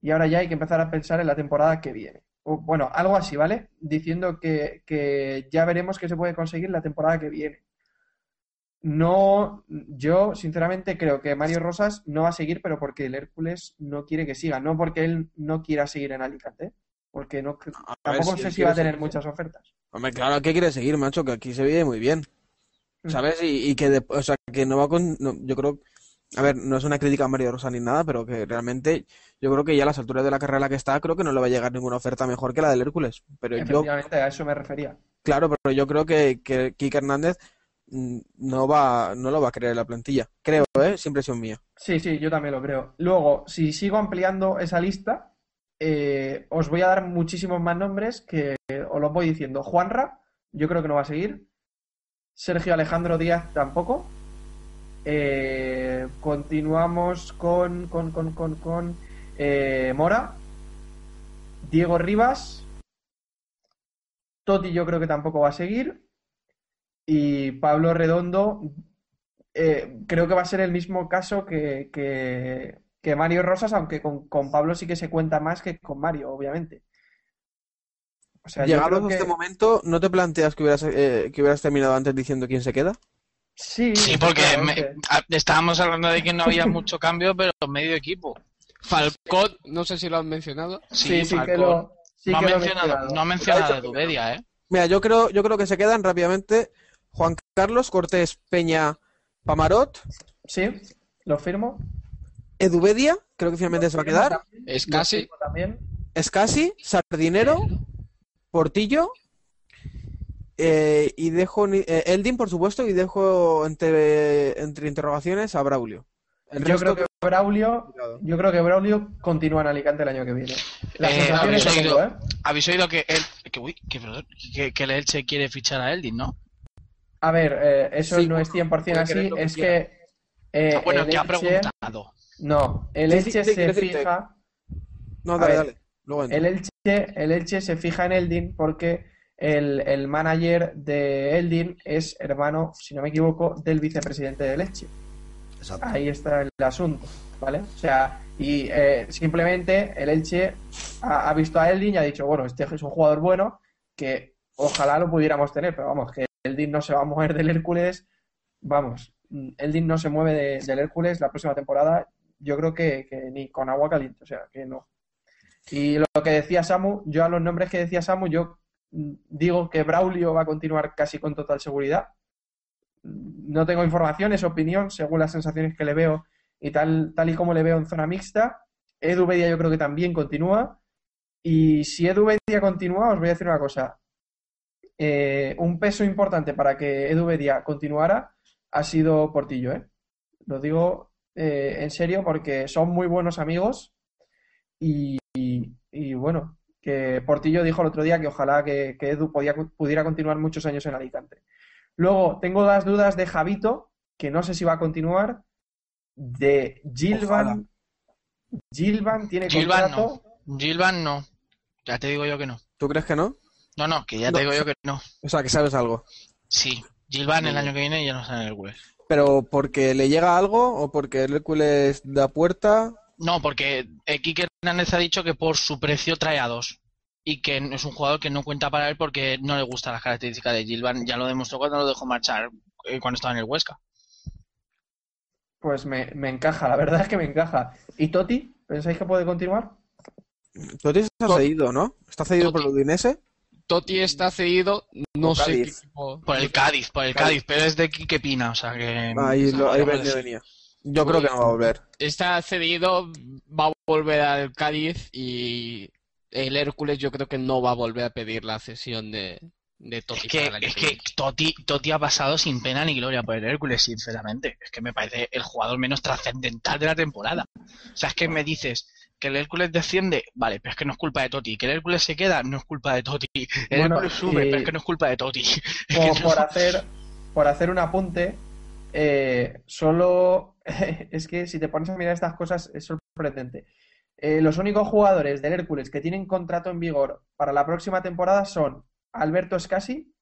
y ahora ya hay que empezar a pensar en la temporada que viene. Bueno, algo así, ¿vale? Diciendo que, que ya veremos qué se puede conseguir la temporada que viene. No, yo sinceramente creo que Mario Rosas no va a seguir, pero porque el Hércules no quiere que siga, no porque él no quiera seguir en Alicante, porque no, A tampoco si sé si va a tener seguir. muchas ofertas. Hombre, claro que quiere seguir, macho, que aquí se vive muy bien. Mm. ¿Sabes? Y, y que, de- o sea, que no va con. no, yo creo. A ver, no es una crítica a Mario Rosa ni nada, pero que realmente yo creo que ya a las alturas de la carrera en la que está, creo que no le va a llegar ninguna oferta mejor que la del Hércules. Pero yo, Efectivamente, a eso me refería. claro, pero yo creo que, que Kike Hernández no va, no lo va a creer la plantilla. Creo, ¿eh? Es impresión mía. Sí, sí, yo también lo creo. Luego, si sigo ampliando esa lista, eh, os voy a dar muchísimos más nombres que os los voy diciendo. Juanra, yo creo que no va a seguir. Sergio Alejandro Díaz tampoco. Eh, continuamos con, con, con, con, con eh, Mora. Diego Rivas. Totti yo creo que tampoco va a seguir. Y Pablo Redondo, eh, creo que va a ser el mismo caso que, que, que Mario Rosas, aunque con, con Pablo sí que se cuenta más que con Mario, obviamente. O sea, creo a que este momento, ¿no te planteas que hubieras, eh, que hubieras terminado antes diciendo quién se queda? sí, Sí, porque me- efectivamente. a- estábamos hablando de que no había *laughs* mucho cambio, pero medio equipo. Falcón, no sé si lo han mencionado. Sí, sí que Falcón. lo, sí no, ha mencionado, mencionado. no ha mencionado a Dubedia, ¿eh? Mira, yo creo, yo creo que se quedan rápidamente Juan Carlos Cortés Peña Pamarot, Sí, lo firmo. Edubedia, creo que finalmente se va a quedar, Es casi. también. Escasi, Sardinero, Portillo, eh, y dejo eh, Eldin, por supuesto, y dejo entre, entre interrogaciones a Braulio. El Yo creo que Braulio, yo creo que Braulio continúa en Alicante el año que viene. Eh, habéis tengo, oído- ¿eh? Habéis oído que, el, que, uy, que, perdón, que, que el Elche quiere fichar a Eldin, ¿no? A ver, eh, eso Sí, no es 100% puede así, que es quiera. que eh, Ah, bueno, el que ha Elche- preguntado. No, el Elche sí, sí, se fija, No, dale, ver, dale. Luego el Elche, el Elche se fija en Eldin porque el, el manager de Eldin es hermano, si no me equivoco, del vicepresidente del Elche. Exacto. Ahí está el asunto, ¿vale? O sea, y eh, simplemente el Elche ha, ha visto a Eldin y ha dicho, bueno, este es un jugador bueno que ojalá lo pudiéramos tener, pero vamos, que Eldin no se va a mover del Hércules, vamos, Eldin no se mueve de- del Hércules la próxima temporada, yo creo que, ni con agua caliente, o sea, que no. Y lo que decía Samu, yo a los nombres que decía Samu, yo digo que Braulio va a continuar casi con total seguridad. No tengo información, es opinión, según las sensaciones que le veo y tal, tal y como le veo en zona mixta. Edu Bedia yo creo que también continúa. Y si Edu Bedia continúa, os voy a decir una cosa. Eh, un peso importante para que Edu Bedia continuara ha sido Portillo, ¿eh? Lo digo eh, en serio porque son muy buenos amigos y, y- y bueno, que Portillo dijo el otro día que ojalá que, que Edu podía- pudiera continuar muchos años en Alicante. Luego, tengo las dudas de Javito, que no sé si va a continuar, de Ojalá. Gilvan. Gilvan tiene Gilvan contrato. no. Gilvan no. Ya te digo yo que no. ¿Tú crees que no? No, no, que ya No, te digo yo que no. O sea, que sabes algo. Sí. Gilvan el año que viene ya no está en el Hércules. ¿Pero porque le llega algo o porque el Hércules da puerta? No, porque Quique Hernández ha dicho que por su precio trae a dos. Y que es un jugador que no cuenta para él porque no le gustan las características de Gilvan. Ya lo demostró cuando lo dejó marchar eh, cuando estaba en el Huesca. Pues me, me encaja, la verdad es que me encaja. ¿Y Totti? ¿Pensáis que puede continuar? Totti está cedido, ¿no? ¿Está cedido por el. Udinese? Totti está cedido, no sé qué Cádiz. equipo. Por el Cádiz, por el Cádiz, pero es de Quique Pina, o sea que... Ahí, lo, ahí venía, venía. Yo creo que no va a volver. Está cedido, va a volver al Cádiz y el Hércules yo creo que no va a volver a pedir la cesión de, de Totti Es que, para año es que Totti ha pasado sin pena ni gloria por el Hércules, sinceramente. Es que me parece el jugador menos trascendental de la temporada. O sea, es que me dices que el Hércules desciende, vale, pero es que no es culpa de Totti. Que el Hércules se queda, no es culpa de Totti. El Bueno, Hércules sube, pero es que no es culpa de Totti. *laughs* Que no- por hacer, por hacer un apunte, eh, solo *laughs* es que si te pones a mirar estas cosas es sorprendente. Eh, los únicos jugadores del Hércules que tienen contrato en vigor para la próxima temporada son Alberto Escasi,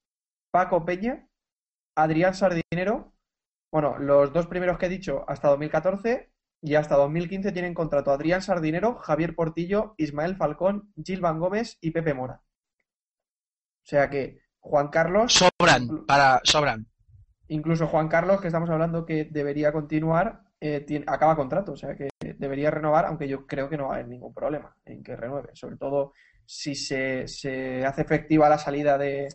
Paco Peña, Adrián Sardinero. Bueno, los dos primeros que he dicho hasta 2014 y hasta 2015 tienen contrato Adrián Sardinero, Javier Portillo, Ismael Falcón, Gilvan Gómez y Pepe Mora. O sea que Juan Carlos. Sobran, para, sobran. Incluso Juan Carlos, que estamos hablando que debería continuar, eh, tiene- acaba contrato, o sea que debería renovar, aunque yo creo que no va a haber ningún problema en que renueve, sobre todo si se, se hace efectiva la salida de,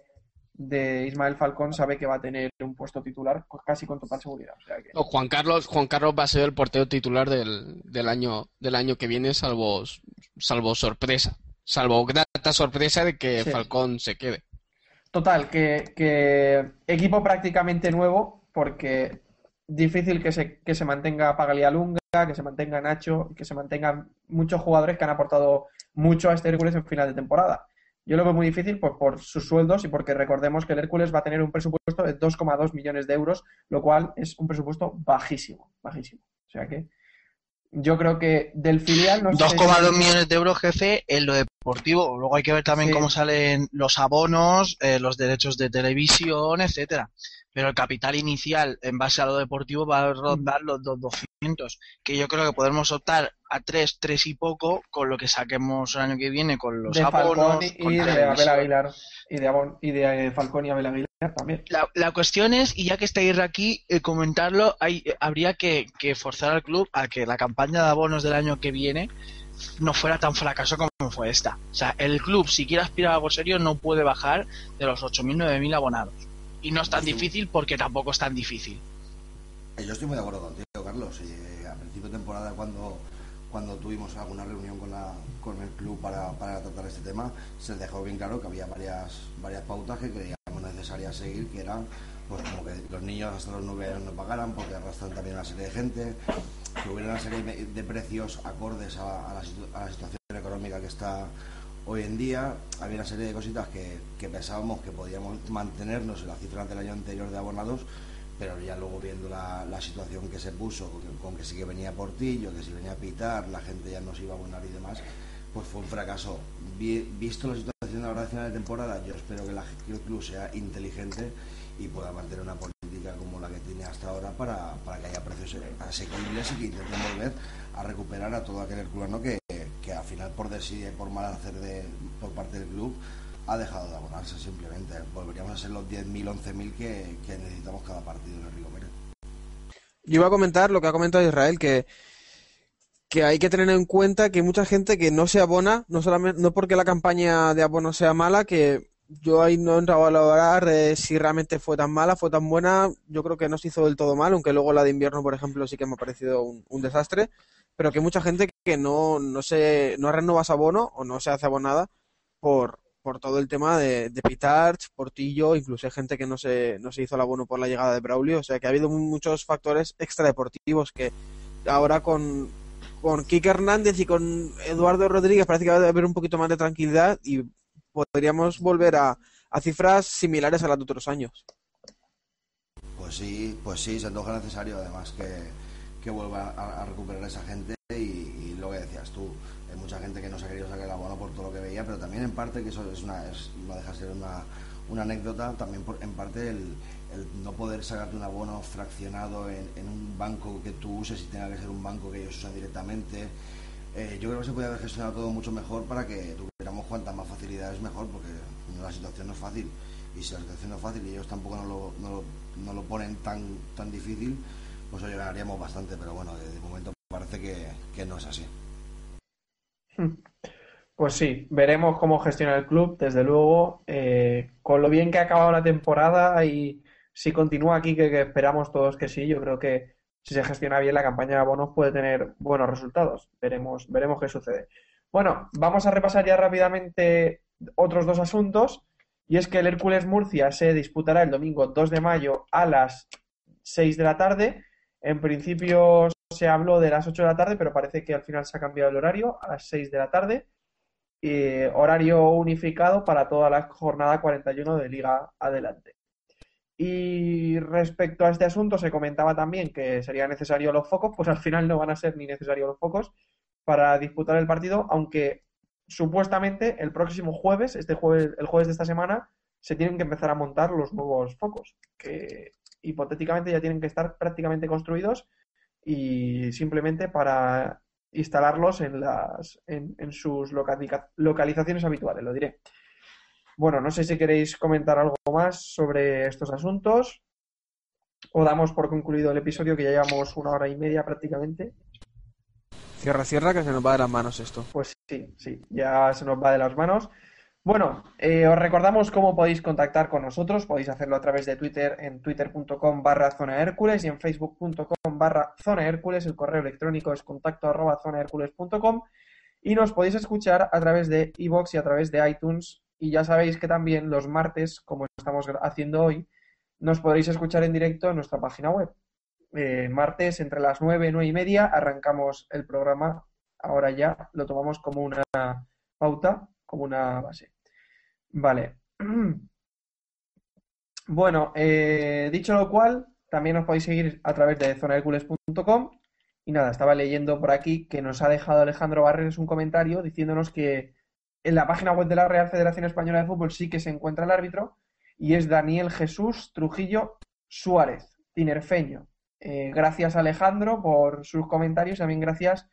de Ismael Falcón, sabe que va a tener un puesto titular co- casi con total seguridad. O sea que, No, Juan Carlos, Juan Carlos va a ser el portero titular del, del año, del año que viene, salvo, salvo sorpresa. Salvo grata sorpresa de que Sí. Falcón se quede. Total, que, que equipo prácticamente nuevo, porque difícil que se, que se mantenga Pagalialunga, que se mantenga Nacho, que se mantengan muchos jugadores que han aportado mucho a este Hércules en final de temporada. Yo lo veo muy difícil pues, por sus sueldos y porque recordemos que el Hércules va a tener un presupuesto de 2,2 millones de euros, lo cual es un presupuesto bajísimo, bajísimo. O sea que yo creo que del filial... No 2,2 si... millones de euros, jefe, en lo deportivo. Luego hay que ver también cómo salen los abonos, eh, los derechos de televisión, etcétera. Pero el capital inicial en base a lo deportivo va a rondar los 2,2 que yo creo que podremos optar a 3, 3 y poco con lo que saquemos el año que viene con los de abonos. Falcón y, con y de Abel Aguilar. Y de, Abon, y de eh, Falcón y Abel Aguilar también. La, la cuestión es, y ya que estáis aquí, eh, comentarlo, hay, habría que, que forzar al club a que la campaña de abonos del año que viene no fuera tan fracaso como fue esta. O sea, el club, si quiere aspirar a algo serio, no puede bajar de los 8.000, 9.000 abonados. Y no es tan difícil porque tampoco es tan difícil. Eh, Yo estoy muy de acuerdo contigo, Carlos. Eh, a principio de temporada, cuando, cuando tuvimos alguna reunión con, el club para, tratar este tema, se dejó bien claro que había varias, varias pautas que creíamos necesarias seguir, que eran pues como que los niños hasta los 9 años no pagaran, porque arrastran también una serie de gente, que hubiera una serie de, precios acordes a, la, a la situación económica que está hoy en día. Había una serie de cositas que, que pensábamos que podíamos mantenernos en las cifras del año anterior de abonados, pero ya luego viendo la, la situación que se puso, con, que sí que venía Portillo, que si venía a pitar, la gente ya no se iba a abonar y demás, pues fue un fracaso. Vi- visto la situación ahora de final de temporada, yo espero que, la, el club sea inteligente y pueda mantener una política como la que tiene hasta ahora para, para que haya precios asequibles y que intenten volver a recuperar a todo aquel herculano que, que al final por desidia por mal hacer de, por parte del club ha dejado de abonarse simplemente. Volveríamos a ser los 10.000, 11.000 que, que necesitamos cada partido el Rigo Meret. Yo iba a comentar lo que ha comentado Israel, que, que hay que tener en cuenta que hay mucha gente que no se abona, no solamente, no porque la campaña de abono sea mala, que yo ahí no he entrado a valorar eh, si realmente fue tan mala, fue tan buena, yo creo que no se hizo del todo mal, aunque luego la de invierno, por ejemplo, sí que me ha parecido un, desastre, pero que hay mucha gente que no, no se, no renueva abono o no se hace abonada por, por todo el tema de, de Portillo, incluso hay gente que no se, no se hizo el abono por la llegada de Braulio, o sea que ha habido muchos factores extradeportivos que ahora con, con Kike Hernández y con Eduardo Rodríguez parece que va a haber un poquito más de tranquilidad y podríamos volver a, a cifras similares a las de otros años. Pues sí, pues sí, se antoja necesario además que, que vuelva a, a recuperar esa gente y, y lo que decías tú, hay mucha gente que no se ha querido sacar el abono por todo lo que veía, pero también en parte, que eso es una, es- no deja de ser una, anécdota, también por- en parte el, no poder sacarte un abono fraccionado en, un banco que tú uses y tenga que ser un banco que ellos usan directamente. Eh, yo creo que se puede haber gestionado todo mucho mejor para que tuviéramos cuantas más facilidades mejor, porque la situación no es fácil. Y si la situación no es fácil y ellos tampoco no lo, no lo, no lo ponen tan, tan difícil, pues hoy ganaríamos bastante, pero bueno, de, momento parece que no es así. Pues sí, veremos cómo gestiona el club, desde luego, eh, con lo bien que ha acabado la temporada y si continúa aquí, que, esperamos todos que sí, yo creo que si se gestiona bien la campaña de abonos puede tener buenos resultados. Veremos, veremos qué sucede. Bueno, vamos a repasar ya rápidamente otros dos asuntos, y es que el Hércules Murcia se disputará el domingo 2 de mayo a las 6 de la tarde. En principio se habló de las 8 de la tarde, pero parece que al final se ha cambiado el horario a las 6 de la tarde eh, horario unificado para toda la jornada 41 de Liga Adelante. Y respecto a este asunto, se comentaba también que serían necesarios los focos, pues al final no van a ser ni necesarios los focos para disputar el partido, aunque supuestamente el próximo jueves, este jueves, el jueves de esta semana, se tienen que empezar a montar los nuevos focos, que hipotéticamente ya tienen que estar prácticamente construidos y simplemente para instalarlos en, las, en, en sus localiza- localizaciones habituales, lo diré. Bueno, no sé si queréis comentar algo más sobre estos asuntos o damos por concluido el episodio que ya llevamos una hora y media prácticamente. Cierra, cierra, que se nos va de las manos esto. Pues sí, sí, ya se nos va de las manos. Bueno, eh, os recordamos cómo podéis contactar con nosotros. Podéis hacerlo a través de Twitter en twitter.com barra zona Hércules y en facebook.com barra zona Hércules. El correo electrónico es contacto arroba zonahercules.com y nos podéis escuchar a través de iVoox y a través de iTunes Y ya sabéis que también los martes, como estamos haciendo hoy, nos podréis escuchar en directo en nuestra página web. Eh, martes entre las 9 y 9 y media arrancamos el programa. Ahora ya lo tomamos como una pauta, como una base. Vale. *clears throat* Bueno, eh, dicho lo cual, también os podéis seguir a través de zonahercules.com. Y nada, estaba leyendo por aquí que nos ha dejado Alejandro Barreres un comentario diciéndonos que en la página web de la Real Federación Española de Fútbol sí que se encuentra el árbitro y es Daniel Jesús Trujillo Suárez, tinerfeño. Eh, gracias Alejandro por sus comentarios, también gracias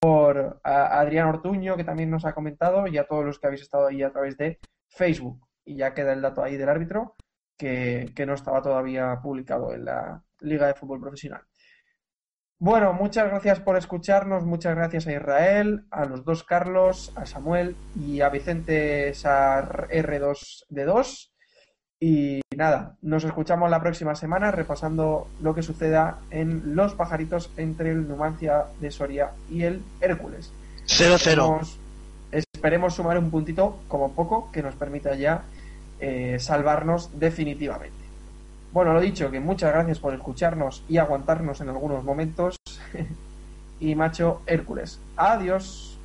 por a Adrián Ortuño que también nos ha comentado y a todos los que habéis estado ahí a través de Facebook. Y ya queda el dato ahí del árbitro que, que no estaba todavía publicado en la Liga de Fútbol Profesional. Bueno, muchas gracias por escucharnos, muchas gracias a Israel, a los dos Carlos, a Samuel y a Vicente Sar R2D2. Y nada, nos escuchamos la próxima semana repasando lo que suceda en los pajaritos entre el Numancia de Soria y el Hércules. 0-0. Esperemos, sumar un puntito como poco que nos permita ya eh, salvarnos definitivamente. Bueno, lo dicho, que muchas gracias por escucharnos y aguantarnos en algunos momentos. *laughs* y macho Hércules. Adiós.